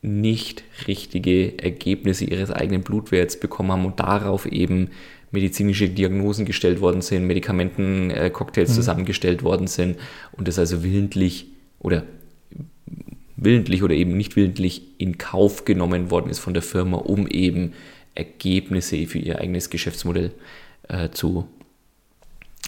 nicht richtige Ergebnisse ihres eigenen Blutwerts bekommen haben und darauf eben medizinische Diagnosen gestellt worden sind, Medikamentencocktails Mhm. zusammengestellt worden sind und das also willentlich oder willentlich oder eben nicht willentlich in Kauf genommen worden ist von der Firma, um eben Ergebnisse für ihr eigenes Geschäftsmodell äh, zu,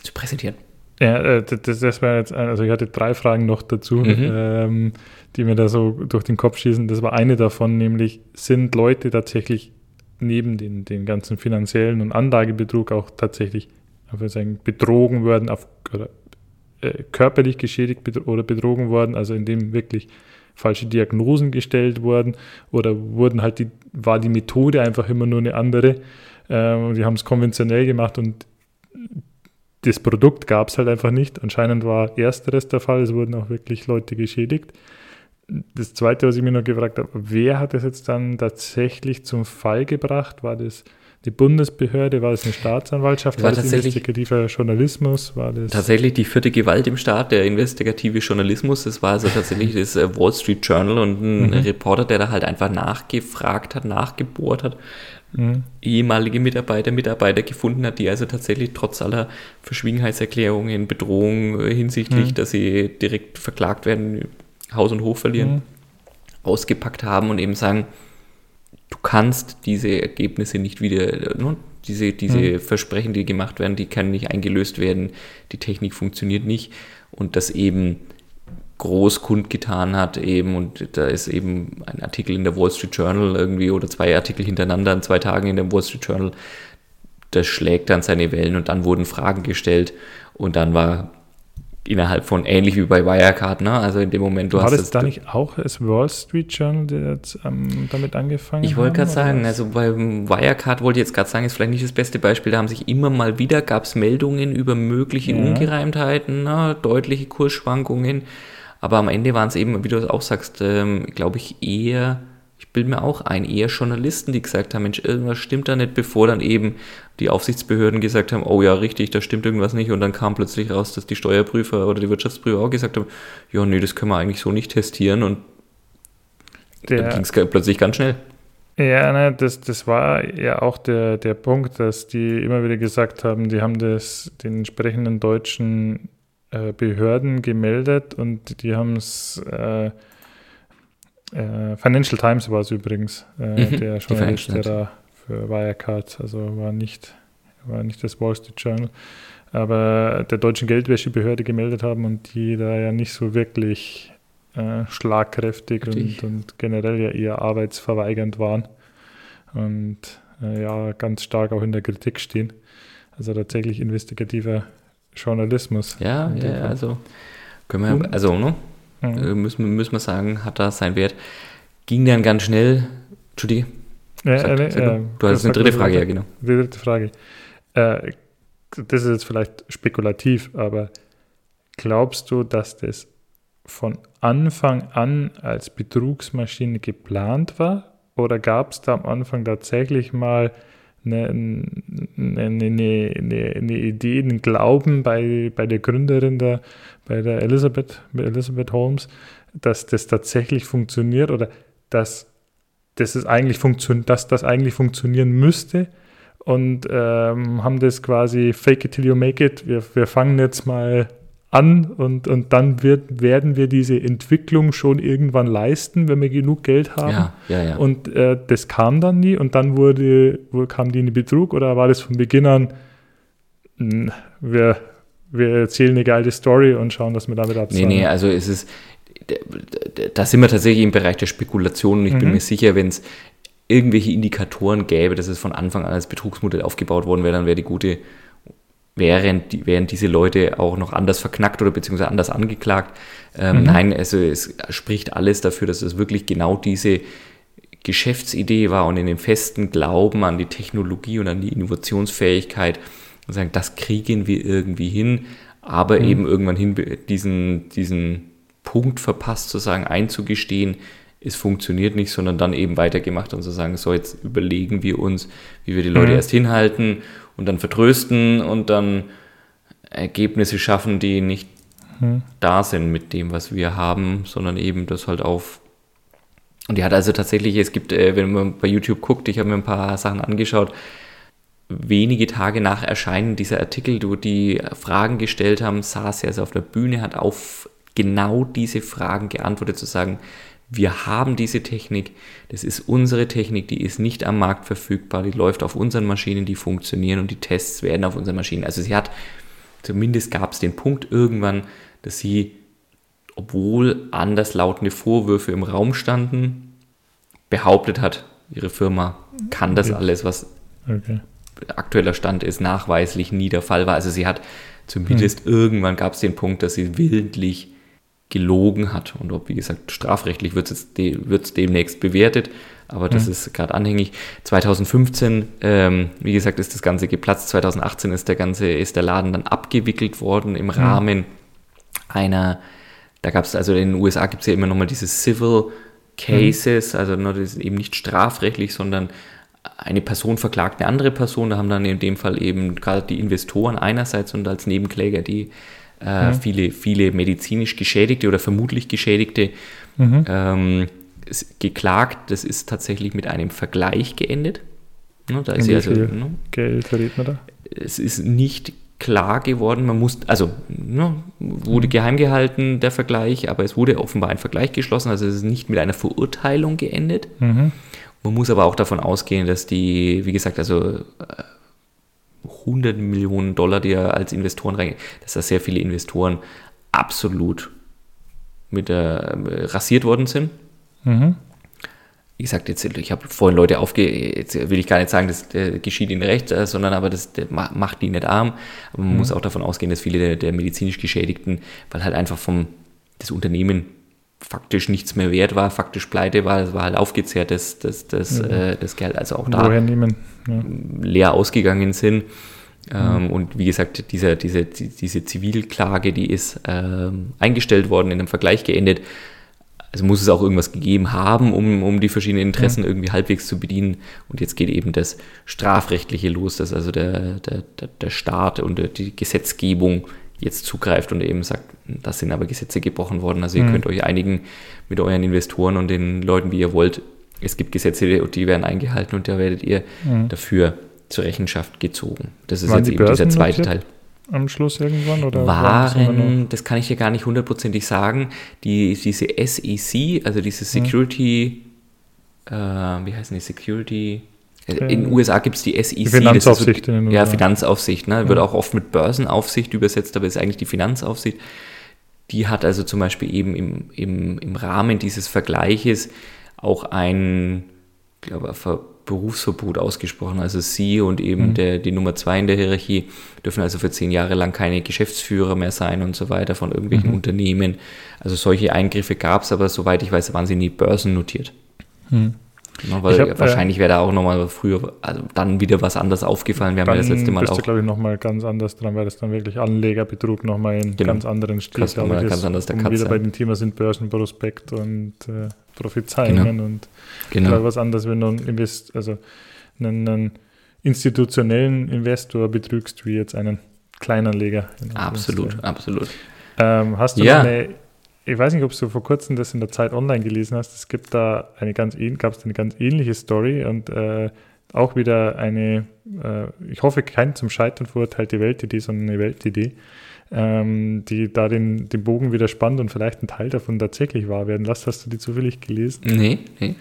zu präsentieren. Ja, äh, das, das war jetzt, also ich hatte drei Fragen noch dazu, Mhm. ähm, die mir da so durch den Kopf schießen. Das war eine davon, nämlich sind Leute tatsächlich neben den, den ganzen finanziellen und Anlagebetrug auch tatsächlich sagen, betrogen worden auf, oder äh, körperlich geschädigt bedro- oder betrogen worden, also indem wirklich falsche Diagnosen gestellt wurden oder wurden halt die, war die Methode einfach immer nur eine andere. Ähm, und die haben es konventionell gemacht und das Produkt gab es halt einfach nicht. Anscheinend war ersteres der Fall, es wurden auch wirklich Leute geschädigt. Das zweite, was ich mir noch gefragt habe, wer hat das jetzt dann tatsächlich zum Fall gebracht? War das die Bundesbehörde? War das eine Staatsanwaltschaft? War War, das investigativer Journalismus? War das Tatsächlich die vierte Gewalt im Staat, der investigative Journalismus. Das war also tatsächlich das äh, Wall Street Journal und ein Mhm. Reporter, der da halt einfach nachgefragt hat, nachgebohrt hat, Mhm. ehemalige Mitarbeiter, Mitarbeiter gefunden hat, die also tatsächlich trotz aller Verschwiegenheitserklärungen, Bedrohungen äh, hinsichtlich, Mhm. dass sie direkt verklagt werden, Haus und Hof verlieren, Mhm. ausgepackt haben und eben sagen, du kannst diese Ergebnisse nicht wieder, ne, diese, diese Versprechen, die gemacht werden, die können nicht eingelöst werden, die Technik funktioniert nicht und das eben groß kundgetan hat eben und da ist eben ein Artikel in der Wall Street Journal irgendwie oder zwei Artikel hintereinander an zwei Tagen in der Wall Street Journal, das schlägt dann seine Wellen und dann wurden Fragen gestellt und dann war innerhalb von ähnlich wie bei Wirecard, ne? Also in dem Moment, du War hast das da nicht auch das Wall Street Journal, der jetzt ähm, damit angefangen Ich wollte gerade sagen, was? also beim Wirecard wollte ich jetzt gerade sagen, ist vielleicht nicht das beste Beispiel. Da haben sich immer mal wieder, gab es Meldungen über mögliche Ja. Ungereimtheiten, ne, deutliche Kursschwankungen. Aber am Ende waren es eben, wie du auch sagst, ähm, glaube ich, eher, ich bilde mir auch ein, eher Journalisten, die gesagt haben, Mensch, irgendwas stimmt da nicht, bevor dann eben die Aufsichtsbehörden gesagt haben, oh ja, richtig, da stimmt irgendwas nicht. Und dann kam plötzlich raus, dass die Steuerprüfer oder die Wirtschaftsprüfer auch gesagt haben, ja, nee, das können wir eigentlich so nicht testieren. Und dann Der- ging es plötzlich ganz schnell. Ja, ne, das, das war ja auch der, der Punkt, dass die immer wieder gesagt haben, die haben das den entsprechenden deutschen äh, Behörden gemeldet und die haben es, äh, äh, Financial Times war es übrigens, äh, Mhm, der Journalist, der da für Wirecard, also war nicht, war nicht das Wall Street Journal, aber der deutschen Geldwäschebehörde gemeldet haben und die da ja nicht so wirklich schlagkräftig und, und generell ja eher arbeitsverweigernd waren und äh, ja ganz stark auch in der Kritik stehen. Also tatsächlich investigativer Journalismus. Ja, ja, Fall. also können wir, Und- also ne, Mhm. müssen, müssen wir sagen, hat da seinen Wert. Ging dann ganz schnell. Entschuldige, Ja, sag, äh, sag äh, du. hattest eine dritte Frage, ja genau. Die dritte Frage. Äh, das ist jetzt vielleicht spekulativ, aber glaubst du, dass das von Anfang an als Betrugsmaschine geplant war? oder gab es da am Anfang tatsächlich mal eine, eine, eine, eine, Idee, einen Glauben bei, bei der Gründerin, der, bei der Elizabeth, Elizabeth Holmes, dass das tatsächlich funktioniert oder dass, dass, es eigentlich funktion dass das eigentlich funktionieren müsste und ähm, haben das quasi fake it till you make it. Wir, wir fangen jetzt mal an und, und dann wird, werden wir diese Entwicklung schon irgendwann leisten, wenn wir genug Geld haben. Ja, ja, ja. Und äh, das kam dann nie und dann wurde, kam die in den Betrug oder war das von Beginn an, hm, wir, wir erzählen eine geile Story und schauen, dass wir damit abzahlen? Nee, nee, also es ist, da sind wir tatsächlich im Bereich der Spekulation und ich mhm. bin mir sicher, wenn es irgendwelche Indikatoren gäbe, dass es von Anfang an als Betrugsmodell aufgebaut worden wäre, dann wäre die gute wären, die, wären diese Leute auch noch anders verknackt oder beziehungsweise anders angeklagt. Ähm, mhm. Nein, also es spricht alles dafür, dass es wirklich genau diese Geschäftsidee war und in dem festen Glauben an die Technologie und an die Innovationsfähigkeit und sagen, das kriegen wir irgendwie hin, aber mhm. eben irgendwann hin diesen, diesen Punkt verpasst, zu sagen, einzugestehen, es funktioniert nicht, sondern dann eben weitergemacht und zu sagen, so jetzt überlegen wir uns, wie wir die Leute mhm. erst hinhalten und dann vertrösten und dann Ergebnisse schaffen, die nicht mhm. da sind mit dem, was wir haben, sondern eben das halt auf. Und die hat also tatsächlich, es gibt, äh, wenn man bei YouTube guckt, ich habe mir ein paar Sachen angeschaut, wenige Tage nach Erscheinen dieser Artikel, wo die Fragen gestellt haben, saß er also auf der Bühne, hat auf genau diese Fragen geantwortet, zu sagen, wir haben diese Technik, das ist unsere Technik, die ist nicht am Markt verfügbar, die läuft auf unseren Maschinen, die funktionieren und die Tests werden auf unseren Maschinen. Also sie hat, zumindest gab es den Punkt irgendwann, dass sie, obwohl anderslautende Vorwürfe im Raum standen, behauptet hat, ihre Firma kann das okay. alles, was okay. aktueller Stand ist, nachweislich nie der Fall war. Also sie hat zumindest hm. irgendwann gab es den Punkt, dass sie willentlich gelogen hat. Und ob, wie gesagt, strafrechtlich wird es de, demnächst bewertet, aber das mhm. ist gerade anhängig. 2015, ähm, wie gesagt, ist das Ganze geplatzt. 2018 ist der ganze, ist der Laden dann abgewickelt worden im mhm. Rahmen einer, da gab es also in den USA gibt es ja immer nochmal diese Civil Cases, mhm. also das ist eben nicht strafrechtlich, sondern eine Person verklagt eine andere Person. Da haben dann in dem Fall eben gerade die Investoren einerseits und als Nebenkläger die äh, mhm. viele, viele medizinisch Geschädigte oder vermutlich Geschädigte mhm. ähm, geklagt. Das ist tatsächlich mit einem Vergleich geendet. Ne, da ist also, ne, Geld verliert man da? Es ist nicht klar geworden, man muss, also ne, wurde mhm. geheim gehalten, der Vergleich, aber es wurde offenbar ein Vergleich geschlossen, also es ist nicht mit einer Verurteilung geendet. Mhm. Man muss aber auch davon ausgehen, dass die, wie gesagt, also 100 Millionen Dollar, die er als Investoren rein, dass da sehr viele Investoren absolut mit äh, rasiert worden sind. Mhm. Wie gesagt, jetzt, ich habe vorhin Leute aufge, jetzt will ich gar nicht sagen, das äh, geschieht ihnen recht, äh, sondern aber das macht die nicht arm. Aber man mhm. muss auch davon ausgehen, dass viele der, der medizinisch Geschädigten, weil halt einfach vom das Unternehmen faktisch nichts mehr wert war, faktisch pleite war, es war halt aufgezehrt, das, das, das, mhm. äh, das Geld, also auch da nehmen? Ja. leer ausgegangen sind. Ähm, mhm. Und wie gesagt, diese, diese, diese Zivilklage, die ist ähm, eingestellt worden, in einem Vergleich geendet. Also muss es auch irgendwas gegeben haben, um, um die verschiedenen Interessen mhm. irgendwie halbwegs zu bedienen. Und jetzt geht eben das Strafrechtliche los, dass also der, der, der Staat und die Gesetzgebung jetzt zugreift und eben sagt, das sind aber Gesetze gebrochen worden. Also ihr mhm. könnt euch einigen mit euren Investoren und den Leuten, wie ihr wollt. Es gibt Gesetze, die werden eingehalten und da werdet ihr mhm. dafür zur Rechenschaft gezogen. Das ist Waren jetzt eben dieser zweite Teil. Am Schluss irgendwann? Oder waren, das kann ich ja gar nicht hundertprozentig sagen, die, diese SEC, also diese mhm. Security, mhm. äh, wie heißen die, Security, in den USA gibt es die SEC. Finanzaufsicht. in den USA. Ja, Finanzaufsicht. Ne? Wird auch oft mit Börsenaufsicht übersetzt, aber ist eigentlich die Finanzaufsicht. Die hat also zum Beispiel eben im, im, im Rahmen dieses Vergleiches auch ein, glaube Berufsverbot ausgesprochen. Also sie und eben mhm. der, die Nummer zwei in der Hierarchie dürfen also für zehn Jahre lang keine Geschäftsführer mehr sein und so weiter von irgendwelchen mhm. Unternehmen. Also solche Eingriffe gab es, aber soweit ich weiß, waren sie nie börsennotiert. Mhm. Ja, weil hab, äh, wahrscheinlich wäre da auch nochmal früher, also dann wieder was anderes aufgefallen. Wir haben ja das letzte Mal bist auch. glaube ich, nochmal ganz anders dran, weil das dann wirklich Anlegerbetrug nochmal in Genau. ganz anderen Stil, nochmal ich, ganz ist, anders der um Cut wieder bei dem Thema sind Börsenprospekt und äh, Prophezeiungen und Genau. glaube was anderes, wenn du einen, Invest, also einen, einen institutionellen Investor betrügst, wie jetzt einen Kleinanleger. in Absolut, Anführungszeichen. absolut. Ähm, hast du Ja. eine, ich weiß nicht, ob du vor kurzem das in der Zeit online gelesen hast, es gibt da eine ganz, gab es eine ganz ähnliche Story und äh, auch wieder eine, äh, ich hoffe, kein zum Scheitern verurteilte Weltidee, sondern eine Weltidee, ähm, die da den, den Bogen wieder spannt und vielleicht ein Teil davon tatsächlich wahr werden lässt. Hast du die zufällig gelesen? Nee, nee.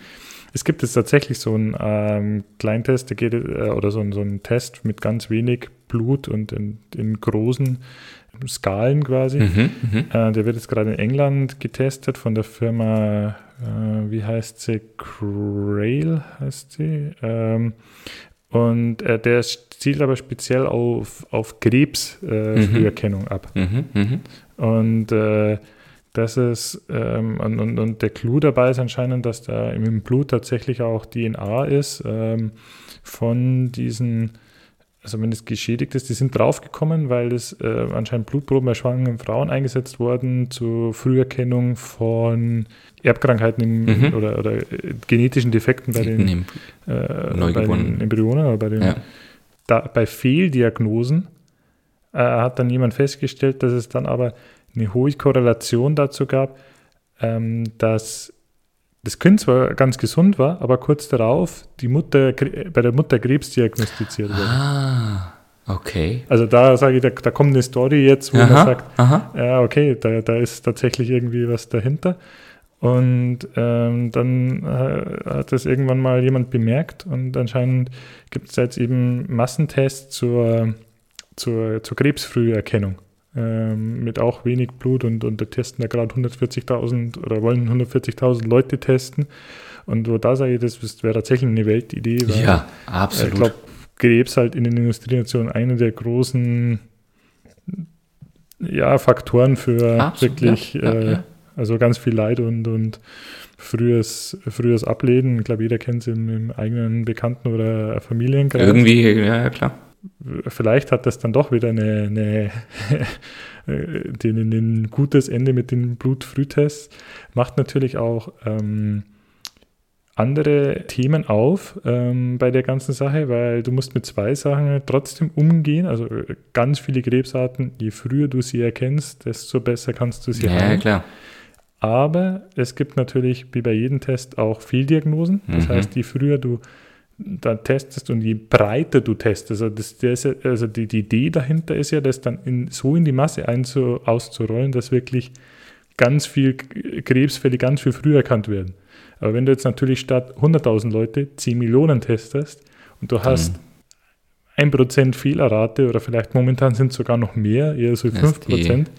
Es gibt jetzt tatsächlich so einen ähm, Kleintest, der geht, äh, oder so, einen- so einen Test mit ganz wenig Blut und in, in großen Skalen quasi. Mhm, mhm. Äh, der wird jetzt gerade in England getestet von der Firma, äh, wie heißt sie? Crail heißt sie. Ähm, und äh, der zielt aber speziell auf, auf Krebsfrüherkennung äh, Mhm. Ab. Mhm, mhm. Und äh, das ist, ähm, und, und, und der Clou dabei ist anscheinend, dass da im Blut tatsächlich auch DNA ist ähm, von diesen, also wenn es geschädigt ist, die sind draufgekommen, weil es äh, anscheinend Blutproben bei schwangeren Frauen eingesetzt wurden zur Früherkennung von Erbkrankheiten im, Mhm. oder, oder äh, genetischen Defekten bei den, äh, bei den Neugeborenen. Embryonen oder bei den Ja. da, bei Fehldiagnosen äh, hat dann jemand festgestellt, dass es dann aber eine hohe Korrelation dazu gab, ähm, dass das Kind zwar ganz gesund war, aber kurz darauf die Mutter bei der Mutter Krebs diagnostiziert wurde. Ah, okay. Also da sage ich, da, da kommt eine Story jetzt, wo man Aha, sagt, aha. ja, okay, da, da ist tatsächlich irgendwie was dahinter. Und ähm, dann äh, hat das irgendwann mal jemand bemerkt und anscheinend gibt es jetzt eben Massentests zur, zur, zur Krebsfrüherkennung ähm, mit auch wenig Blut und, und da testen da gerade 140.000 oder wollen 140.000 Leute testen. Und wo da sage ich, das wäre tatsächlich eine Weltidee. weil- Ja, ich absolut. glaube, Krebs halt in den Industrienationen eine der großen ja, Faktoren für Absolut, wirklich, ja, äh, ja. also ganz viel Leid und, und frühes, frühes Ableben. Ich glaube, jeder kennt es im, im eigenen Bekannten- oder Familienkreis. Irgendwie, ja, ja, klar. Vielleicht hat das dann doch wieder eine, eine ein gutes Ende mit den Blutfrühtests. Macht natürlich auch ähm, andere Themen auf ähm, bei der ganzen Sache, weil du musst mit zwei Sachen trotzdem umgehen. Also äh, ganz viele Krebsarten, je früher du sie erkennst, desto besser kannst du sie Ja, ja, heilen. klar. Aber es gibt natürlich, wie bei jedem Test, auch Fehldiagnosen. Das Mhm. heißt, je früher du da testest und je breiter du testest, also, das, ja, also die, die Idee dahinter ist ja, das dann in, so in die Masse einzu, auszurollen, dass wirklich ganz viel Krebsfälle ganz viel früher erkannt werden. Aber wenn du jetzt natürlich statt 100.000 Leute 10 Millionen testest und du hast 1% Fehlerrate oder vielleicht momentan sind es sogar noch mehr, eher so Das ist die- 5%,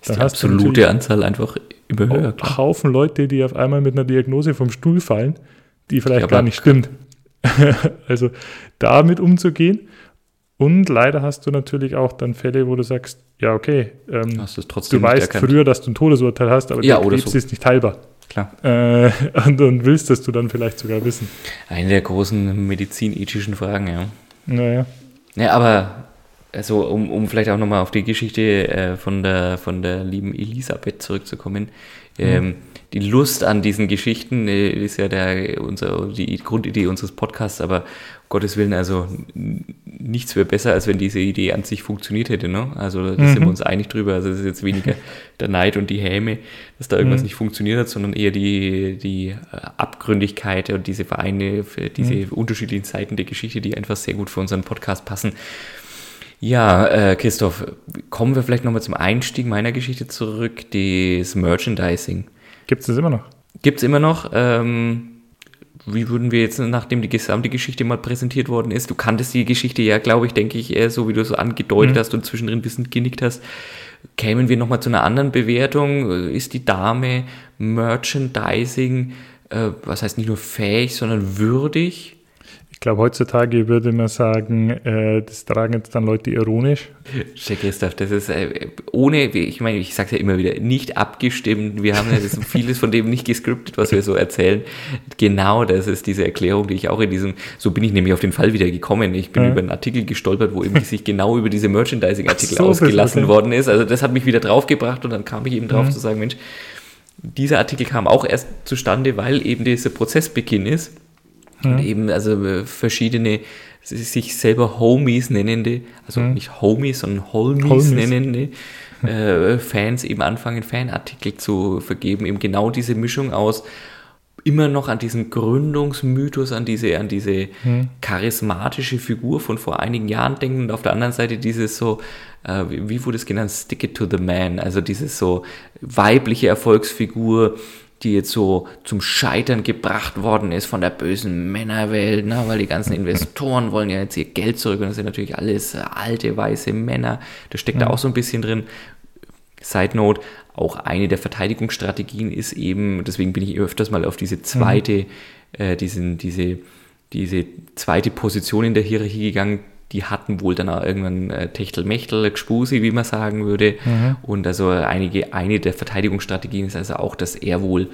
Ist Dann die hast du absolute Anzahl einfach auch klar. Haufen Leute, die auf einmal mit einer Diagnose vom Stuhl fallen, die vielleicht Ja, gar nicht stimmt. also damit umzugehen. Und leider hast du natürlich auch dann Fälle, wo du sagst, ja, okay, ähm, du weißt früher, dass du ein Todesurteil hast, aber Ja, der Krebs so. ist nicht heilbar. Klar. Äh, und, und willst das du dann vielleicht sogar wissen. Eine der großen medizinethischen Fragen, ja. Naja. Ja, aber also um, um vielleicht auch nochmal auf die Geschichte äh, von, der, von der lieben Elisabeth zurückzukommen. Ähm, die Lust an diesen Geschichten äh, ist ja der, unser, die Grundidee unseres Podcasts, aber um Gottes Willen, also nichts wäre besser, als wenn diese Idee an sich funktioniert hätte. Ne? Also da sind wir uns einig drüber. Also es ist jetzt weniger der Neid und die Häme, dass da irgendwas nicht funktioniert hat, sondern eher die, die äh, Abgründigkeit und diese Vereine, diese unterschiedlichen Seiten der Geschichte, die einfach sehr gut für unseren Podcast passen. Ja, äh, Christoph, kommen wir vielleicht nochmal zum Einstieg meiner Geschichte zurück, das Merchandising. Gibt es das immer noch? Gibt es immer noch, ähm, wie würden wir jetzt, nachdem die gesamte Geschichte mal präsentiert worden ist, du kanntest die Geschichte ja, glaube ich, denke ich, eher so, wie du so angedeutet hast und zwischendrin wissend genickt hast, kämen wir nochmal zu einer anderen Bewertung? Ist die Dame Merchandising, äh, was heißt nicht nur fähig, sondern würdig? Glaube, heutzutage würde man sagen, äh, das tragen jetzt dann Leute ironisch. Check Christoph, das ist äh, ohne, ich meine, ich sage es ja immer wieder, nicht abgestimmt. Wir haben ja das, vieles von dem nicht gescriptet, was wir so erzählen. Genau, das ist diese Erklärung, die ich auch in diesem, so bin ich nämlich auf den Fall wieder gekommen. Ich bin ja. über einen Artikel gestolpert, wo eben sich genau über diese Merchandising-Artikel so, ausgelassen worden ist. Also das hat mich wieder draufgebracht und dann kam ich eben drauf mhm. zu sagen, Mensch, dieser Artikel kam auch erst zustande, weil eben dieser Prozessbeginn ist und eben also äh, verschiedene sich selber Homies nennende, also mhm. nicht Homies, sondern Holmies, Holmies. nennende äh, Fans eben anfangen, Fanartikel zu vergeben. Eben genau diese Mischung aus immer noch an diesen Gründungsmythos, an diese, an diese mhm. charismatische Figur von vor einigen Jahren denken und auf der anderen Seite dieses so, äh, wie, wie wurde es genannt, Stick it to the man, also dieses so weibliche Erfolgsfigur, die jetzt so zum Scheitern gebracht worden ist von der bösen Männerwelt, ne? weil die ganzen Investoren wollen ja jetzt ihr Geld zurück und das sind natürlich alles alte weiße Männer. Das steckt ja. da auch so ein bisschen drin. Side Note, auch eine der Verteidigungsstrategien ist eben, deswegen bin ich öfters mal auf diese zweite, mhm. äh, diesen, diese, diese zweite Position in der Hierarchie gegangen, die hatten wohl dann auch irgendwann äh, Techtelmechtel, Gspusi, wie man sagen würde. Mhm. Und also einige, eine der Verteidigungsstrategien ist also auch, dass er wohl,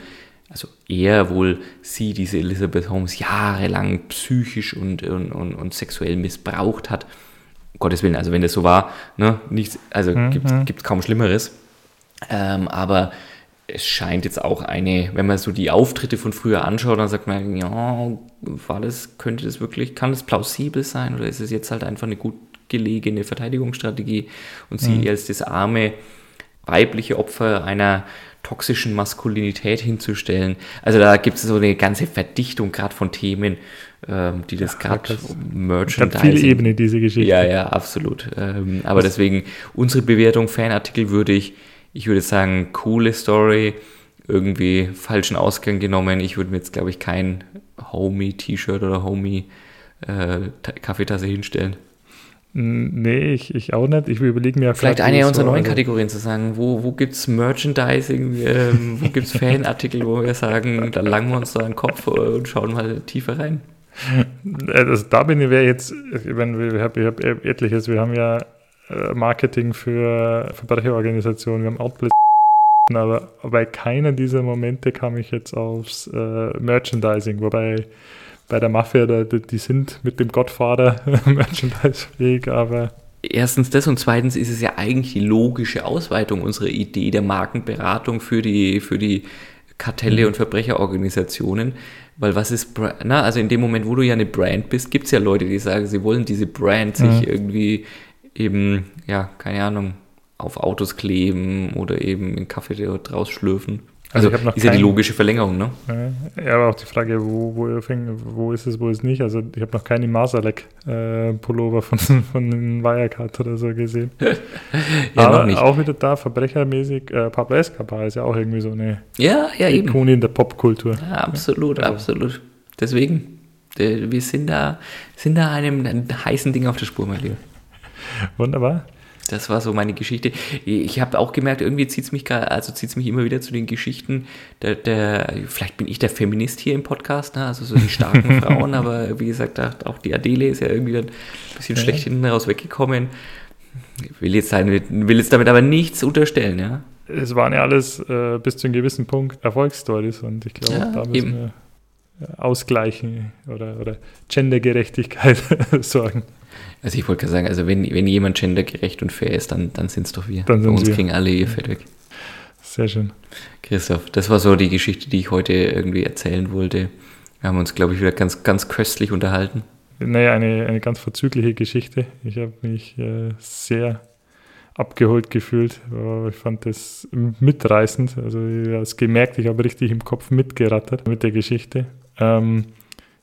also er wohl sie, diese Elizabeth Holmes, jahrelang psychisch und, und, und, und sexuell missbraucht hat. Um Gottes Willen, also wenn das so war, ne, nichts, also mhm. gibt es kaum Schlimmeres. Ähm, aber es scheint jetzt auch eine, wenn man so die Auftritte von früher anschaut, dann sagt man, ja, war das, könnte das wirklich, kann das plausibel sein oder ist es jetzt halt einfach eine gut gelegene Verteidigungsstrategie und sie mhm. als das arme weibliche Opfer einer toxischen Maskulinität hinzustellen. Also da gibt es so eine ganze Verdichtung gerade von Themen, ähm, die das ja, gerade Merchandising... Hat viele Ebenen, diese Geschichte. Ja, ja, absolut. Ähm, aber deswegen, unsere Bewertung, Fanartikel würde ich würde sagen, coole Story, irgendwie falschen Ausgang genommen. Ich würde mir jetzt, glaube ich, kein Homie-T-Shirt oder Homie-Kaffeetasse äh, hinstellen. Nee, ich, ich auch nicht. Ich überlege mir Vielleicht eine unserer neuen Kategorien zu sagen, wo, wo gibt es Merchandising, ähm, wo gibt es Fanartikel, wo wir sagen, da langen wir uns so einen Kopf und schauen mal tiefer rein. Also da bin ich, jetzt, ich meine, ich habe hab etliches, wir haben ja äh, Marketing für Verbrecherorganisationen, wir haben Outplay, aber bei keiner dieser Momente kam ich jetzt aufs äh, Merchandising, wobei bei der Mafia, da, die sind mit dem Gottvater merchandisefähig, aber Erstens das und zweitens ist es ja eigentlich die logische Ausweitung unserer Idee der Markenberatung für die, für die Kartelle mhm. und Verbrecherorganisationen. Weil was ist, na, also in dem Moment, wo du ja eine Brand bist, gibt es ja Leute, die sagen, sie wollen diese Brand sich mhm. irgendwie eben, ja, keine Ahnung, auf Autos kleben oder eben in Kaffee draus schlürfen. Also, also ist ja die logische Verlängerung, ne? Ja, aber auch die Frage, wo, wo, wo ist es, wo ist es nicht. Also ich habe noch keine Masalek-Pullover äh, von, von Wirecard oder so gesehen. ja, aber noch nicht. auch wieder da, verbrechermäßig, äh, Pablo Escobar ist ja auch irgendwie so eine ja, ja, Ikone in der Popkultur. Ja, absolut, also. absolut. Deswegen, wir sind da, sind da einem heißen Ding auf der Spur, mein Lieber. Wunderbar. Das war so meine Geschichte. Ich habe auch gemerkt, irgendwie zieht es mich also mich immer wieder zu den Geschichten. Der, der, vielleicht bin ich der Feminist hier im Podcast, ne? also so die starken Frauen, aber wie gesagt, auch die Adele ist ja irgendwie ein bisschen ja. schlecht hinten raus weggekommen. Ich will jetzt, sein, will jetzt damit aber nichts unterstellen, ja. Es waren ja alles äh, bis zu einem gewissen Punkt Erfolgsstories und ich glaube, ja, da müssen eben. wir ausgleichen oder, oder Gendergerechtigkeit sorgen. Also ich wollte gerade sagen, also wenn, wenn jemand gendergerecht und fair ist, dann, dann sind es doch wir. Dann Bei uns wir. kriegen alle ihr Fett weg. Sehr schön. Christoph, das war so die Geschichte, die ich heute irgendwie erzählen wollte. Wir haben uns, glaube ich, wieder ganz, ganz köstlich unterhalten. Naja, eine, eine ganz vorzügliche Geschichte. Ich habe mich äh, sehr abgeholt gefühlt. Ich fand das mitreißend. Also ich habe es gemerkt, ich habe richtig im Kopf mitgerattert mit der Geschichte. Ähm,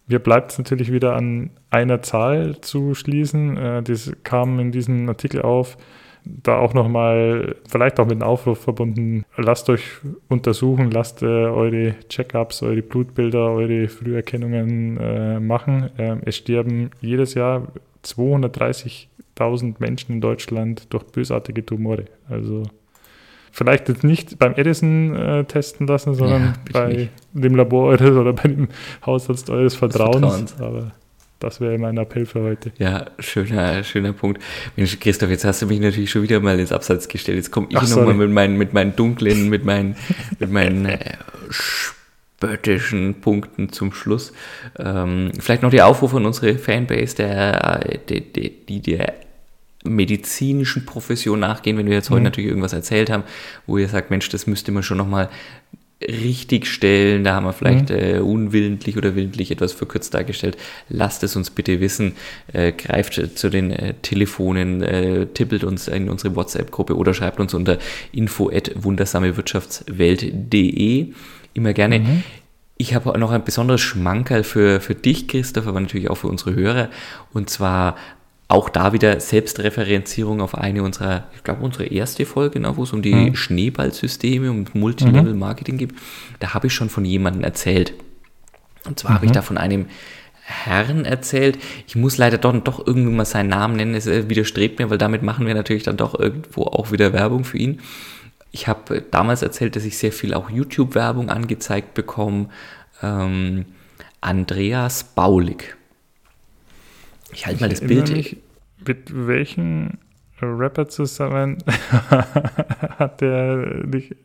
mir bleibt es natürlich wieder an einer Zahl zu schließen. Äh, das kam in diesem Artikel auf. Da auch nochmal, vielleicht auch mit einem Aufruf verbunden, lasst euch untersuchen, lasst äh, eure Check-ups, eure Blutbilder, eure Früherkennungen äh, machen. Ähm, es sterben jedes Jahr 230.000 Menschen in Deutschland durch bösartige Tumore. Also vielleicht jetzt nicht beim Edison äh, testen lassen, sondern ja, bei nicht. dem Labor eures oder bei dem Hausarzt eures Vertrauens. Vertrauens. Aber Das wäre mein Appell für heute. Ja, schöner, schöner Punkt. Mensch, Christoph, jetzt hast du mich natürlich schon wieder mal ins Abseits gestellt. Jetzt komme ich nochmal mit meinen, mit meinen dunklen, mit meinen, mit meinen äh, spöttischen Punkten zum Schluss. Ähm, vielleicht noch die Aufrufe an unsere Fanbase, der, die, die, die der medizinischen Profession nachgehen, wenn wir jetzt heute mhm. natürlich irgendwas erzählt haben, wo ihr sagt, Mensch, das müsste man schon nochmal richtig stellen, da haben wir vielleicht mhm. äh, unwillentlich oder willentlich etwas verkürzt dargestellt. Lasst es uns bitte wissen, äh, greift zu den äh, Telefonen, äh, tippelt uns in unsere WhatsApp-Gruppe oder schreibt uns unter info at wundersamewirtschaftswelt.de immer gerne. Mhm. Ich habe noch ein besonderes Schmankerl für, für dich, Christoph, aber natürlich auch für unsere Hörer. Und zwar auch da wieder Selbstreferenzierung auf eine unserer, ich glaube, unsere erste Folge, ne, wo es um die mhm. Schneeballsysteme und Multilevel-Marketing geht. Da habe ich schon von jemandem erzählt. Und zwar mhm. habe ich mhm. da von einem Herrn erzählt. Ich muss leider doch, doch irgendwie mal seinen Namen nennen. Es äh, widerstrebt mir, weil damit machen wir natürlich dann doch irgendwo auch wieder Werbung für ihn. Ich habe damals erzählt, dass ich sehr viel auch YouTube-Werbung angezeigt bekomme. Ähm, Andreas Baulig. Ich halte mal das Bild. Mich, mit welchen Rapper zusammen hat der nicht.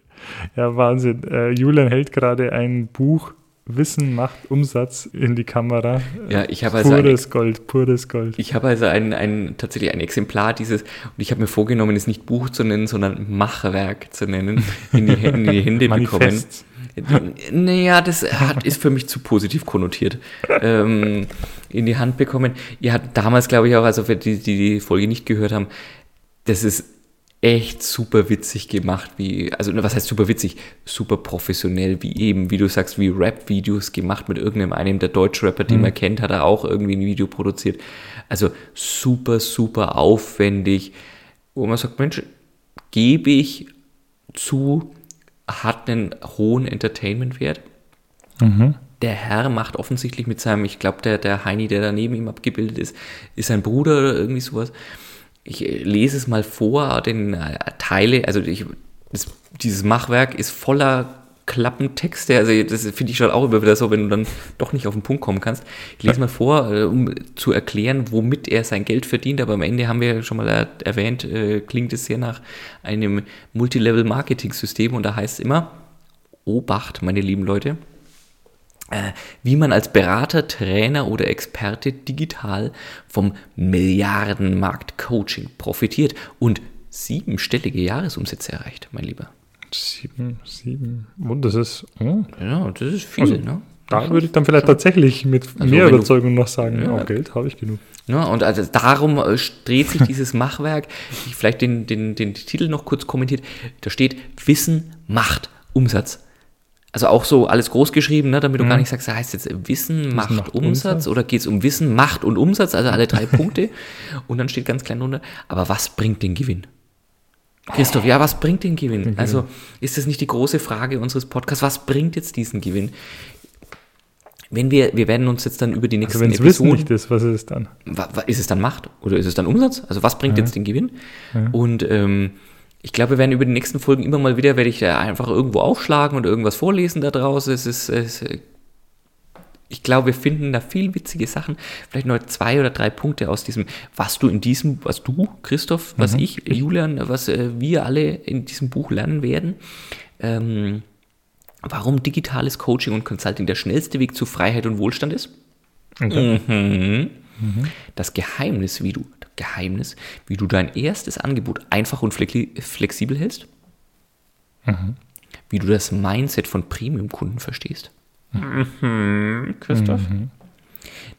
Ja, Wahnsinn. Äh, Julian hält gerade ein Buch Wissen macht Umsatz in die Kamera. Ja, ich habe also pures eine, Gold, pures Gold. Ich habe also ein, ein, tatsächlich ein Exemplar dieses und ich habe mir vorgenommen, es nicht Buch zu nennen, sondern Machwerk zu nennen, in die, in die Hände bekommen. Naja, das hat, ist für mich zu positiv konnotiert. ähm, in die Hand bekommen. Ihr habt damals, glaube ich, auch, also für die, die die Folge nicht gehört haben, das ist echt super witzig gemacht, wie, also was heißt super witzig? Super professionell, wie eben, wie du sagst, wie Rap-Videos gemacht mit irgendeinem einem der Deutsch-Rapper, den mhm. man kennt, hat er auch irgendwie ein Video produziert. Also super, super aufwendig, wo man sagt, Mensch, gebe ich zu, hat einen hohen Entertainment-Wert. Mhm. Der Herr macht offensichtlich mit seinem, ich glaube, der, der Heini, der da neben ihm abgebildet ist, ist sein Bruder oder irgendwie sowas. Ich äh, lese es mal vor, den äh, Teile, also ich, das, dieses Machwerk ist voller Klappentexte, also das finde ich schon auch immer wieder so, wenn du dann doch nicht auf den Punkt kommen kannst. Ich lese mal vor, äh, um zu erklären, womit er sein Geld verdient, aber am Ende haben wir schon mal erwähnt, äh, klingt es sehr nach einem Multilevel-Marketing-System und da heißt es immer, Obacht, meine lieben Leute, äh, wie man als Berater, Trainer oder Experte digital vom Milliardenmarkt Coaching profitiert und siebenstellige Jahresumsätze erreicht, mein Lieber. Sieben, sieben. Und das ist. Oh. Ja, das ist viel, also, ne? Da würde ich dann vielleicht tatsächlich mit also mehr Überzeugung noch sagen, ja, oh, Geld habe ich genug. Ja, und also darum äh, dreht sich dieses Machwerk. Ich vielleicht den, den, den Titel noch kurz kommentiert. Da steht Wissen, Macht, Umsatz. Also auch so alles groß geschrieben, ne, damit du mhm. gar nicht sagst, das heißt jetzt Wissen, Macht, Macht Umsatz, Umsatz, oder geht es um Wissen, Macht und Umsatz, also alle drei Punkte. Und dann steht ganz klein drunter, aber was bringt den Gewinn? Christoph, ja, was bringt den Gewinn? Den also ist das nicht die große Frage unseres Podcasts? Was bringt jetzt diesen Gewinn? Wenn wir, wir werden uns jetzt dann über die also nächsten also wenn es Wissen nicht ist, was ist es dann? Ist es dann Macht oder ist es dann Umsatz? Also was bringt ja. jetzt den Gewinn? Ja. Und ähm, ich glaube, wir werden über die nächsten Folgen immer mal wieder, werde ich da einfach irgendwo aufschlagen und irgendwas vorlesen da draußen. Es ist, es, ich glaube, wir finden da viel witzige Sachen. Vielleicht noch zwei oder drei Punkte aus diesem, was du in diesem, was du, Christoph, was mhm. ich, Julian, was äh, wir alle in diesem Buch lernen werden. Ähm, warum digitales Coaching und Consulting der schnellste Weg zu Freiheit und Wohlstand ist. Okay. Mhm. Mhm. Das Geheimnis, wie du, Geheimnis, wie du dein erstes Angebot einfach und flexibel hältst. Mhm. Wie du das Mindset von Premium-Kunden verstehst. Mhm, Christoph. Mhm.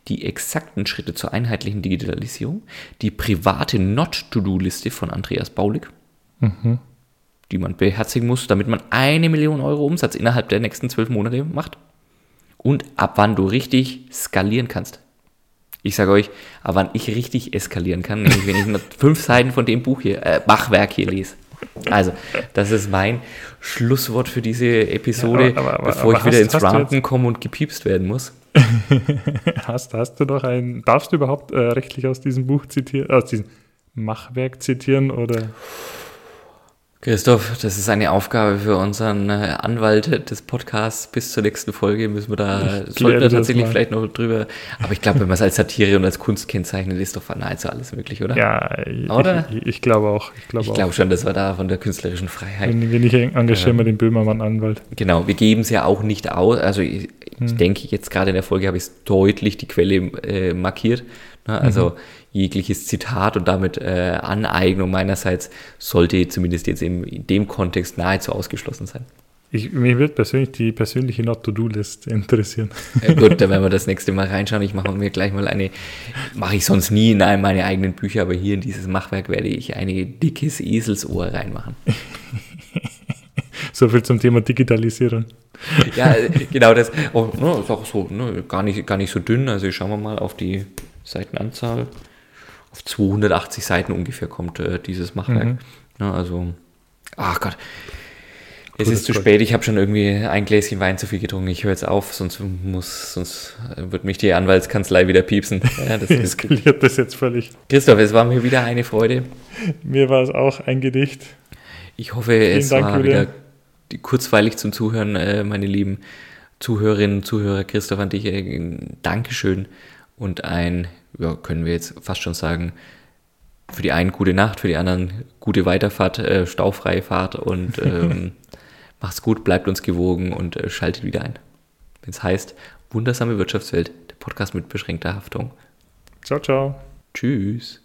Die exakten Schritte zur einheitlichen Digitalisierung. Die private Not-to-Do-Liste von Andreas Baulig. Mhm. Die man beherzigen muss, damit man eine Million Euro Umsatz innerhalb der nächsten zwölf Monate macht. Und ab wann du richtig skalieren kannst. Ich sage euch, ab wann ich richtig eskalieren kann, nämlich wenn ich nur fünf Seiten von dem Buch hier, äh, Bachwerk hier lese. Also, das ist mein Schlusswort für diese Episode, ja, aber, aber, bevor aber ich wieder hast, ins Ranten komme und gepiepst werden muss. hast, hast du noch ein, darfst du überhaupt äh, rechtlich aus diesem Buch zitieren, aus diesem Machwerk zitieren oder? Christoph, das ist eine Aufgabe für unseren äh, Anwalt des Podcasts. Bis zur nächsten Folge müssen wir da, Ich sollten wir tatsächlich vielleicht noch drüber. Aber ich glaube, wenn man es als Satire und als Kunst kennzeichnet, ist doch nahezu alles möglich, oder? Ja, ich, Oder? ich, ich glaube auch. Ich glaube Ich glaube schon, dass wir da von der künstlerischen Freiheit. Wenn, wenn ich engagiere wir den Böhmermann-Anwalt. Genau, wir geben es ja auch nicht aus. Also ich, ich Hm. denke, jetzt gerade in der Folge habe ich es deutlich die Quelle äh, markiert. Ne? Also Mhm. Jegliches Zitat und damit äh, Aneignung meinerseits sollte zumindest jetzt in dem Kontext nahezu ausgeschlossen sein. Ich, mich wird persönlich die persönliche Not-to-Do-List interessieren. Äh, gut, da werden wir das nächste Mal reinschauen. Ich mache mir gleich mal eine, mache ich sonst nie in einem meine eigenen Bücher, aber hier in dieses Machwerk werde ich eine dickes Eselsohr reinmachen. So viel zum Thema Digitalisierung. Ja, genau das. Oh, ne, ist auch so, ne, gar, nicht, gar nicht so dünn. Also schauen wir mal auf die Seitenanzahl. Auf 280 Seiten ungefähr kommt äh, dieses Machwerk. Mhm. Ne, also, ach Gott. Es ist zu spät, ich habe schon irgendwie ein Gläschen Wein zu viel getrunken. Ich höre jetzt auf, sonst muss, sonst wird mich die Anwaltskanzlei wieder piepsen. Ja, das Eskaliert das jetzt völlig. Christoph, es war mir wieder eine Freude. Mir war es auch ein Gedicht. Ich hoffe, es Dank, war Julian. wieder kurzweilig zum Zuhören, äh, meine lieben Zuhörerinnen und Zuhörer. Christoph, an dich äh, Dankeschön und ein, ja, können wir jetzt fast schon sagen, für die einen gute Nacht, für die anderen gute Weiterfahrt, äh, staufreie Fahrt und ähm, macht's gut, bleibt uns gewogen und äh, schaltet wieder ein. Wenn es heißt, wundersame Wirtschaftswelt, der Podcast mit beschränkter Haftung. Ciao, ciao. Tschüss.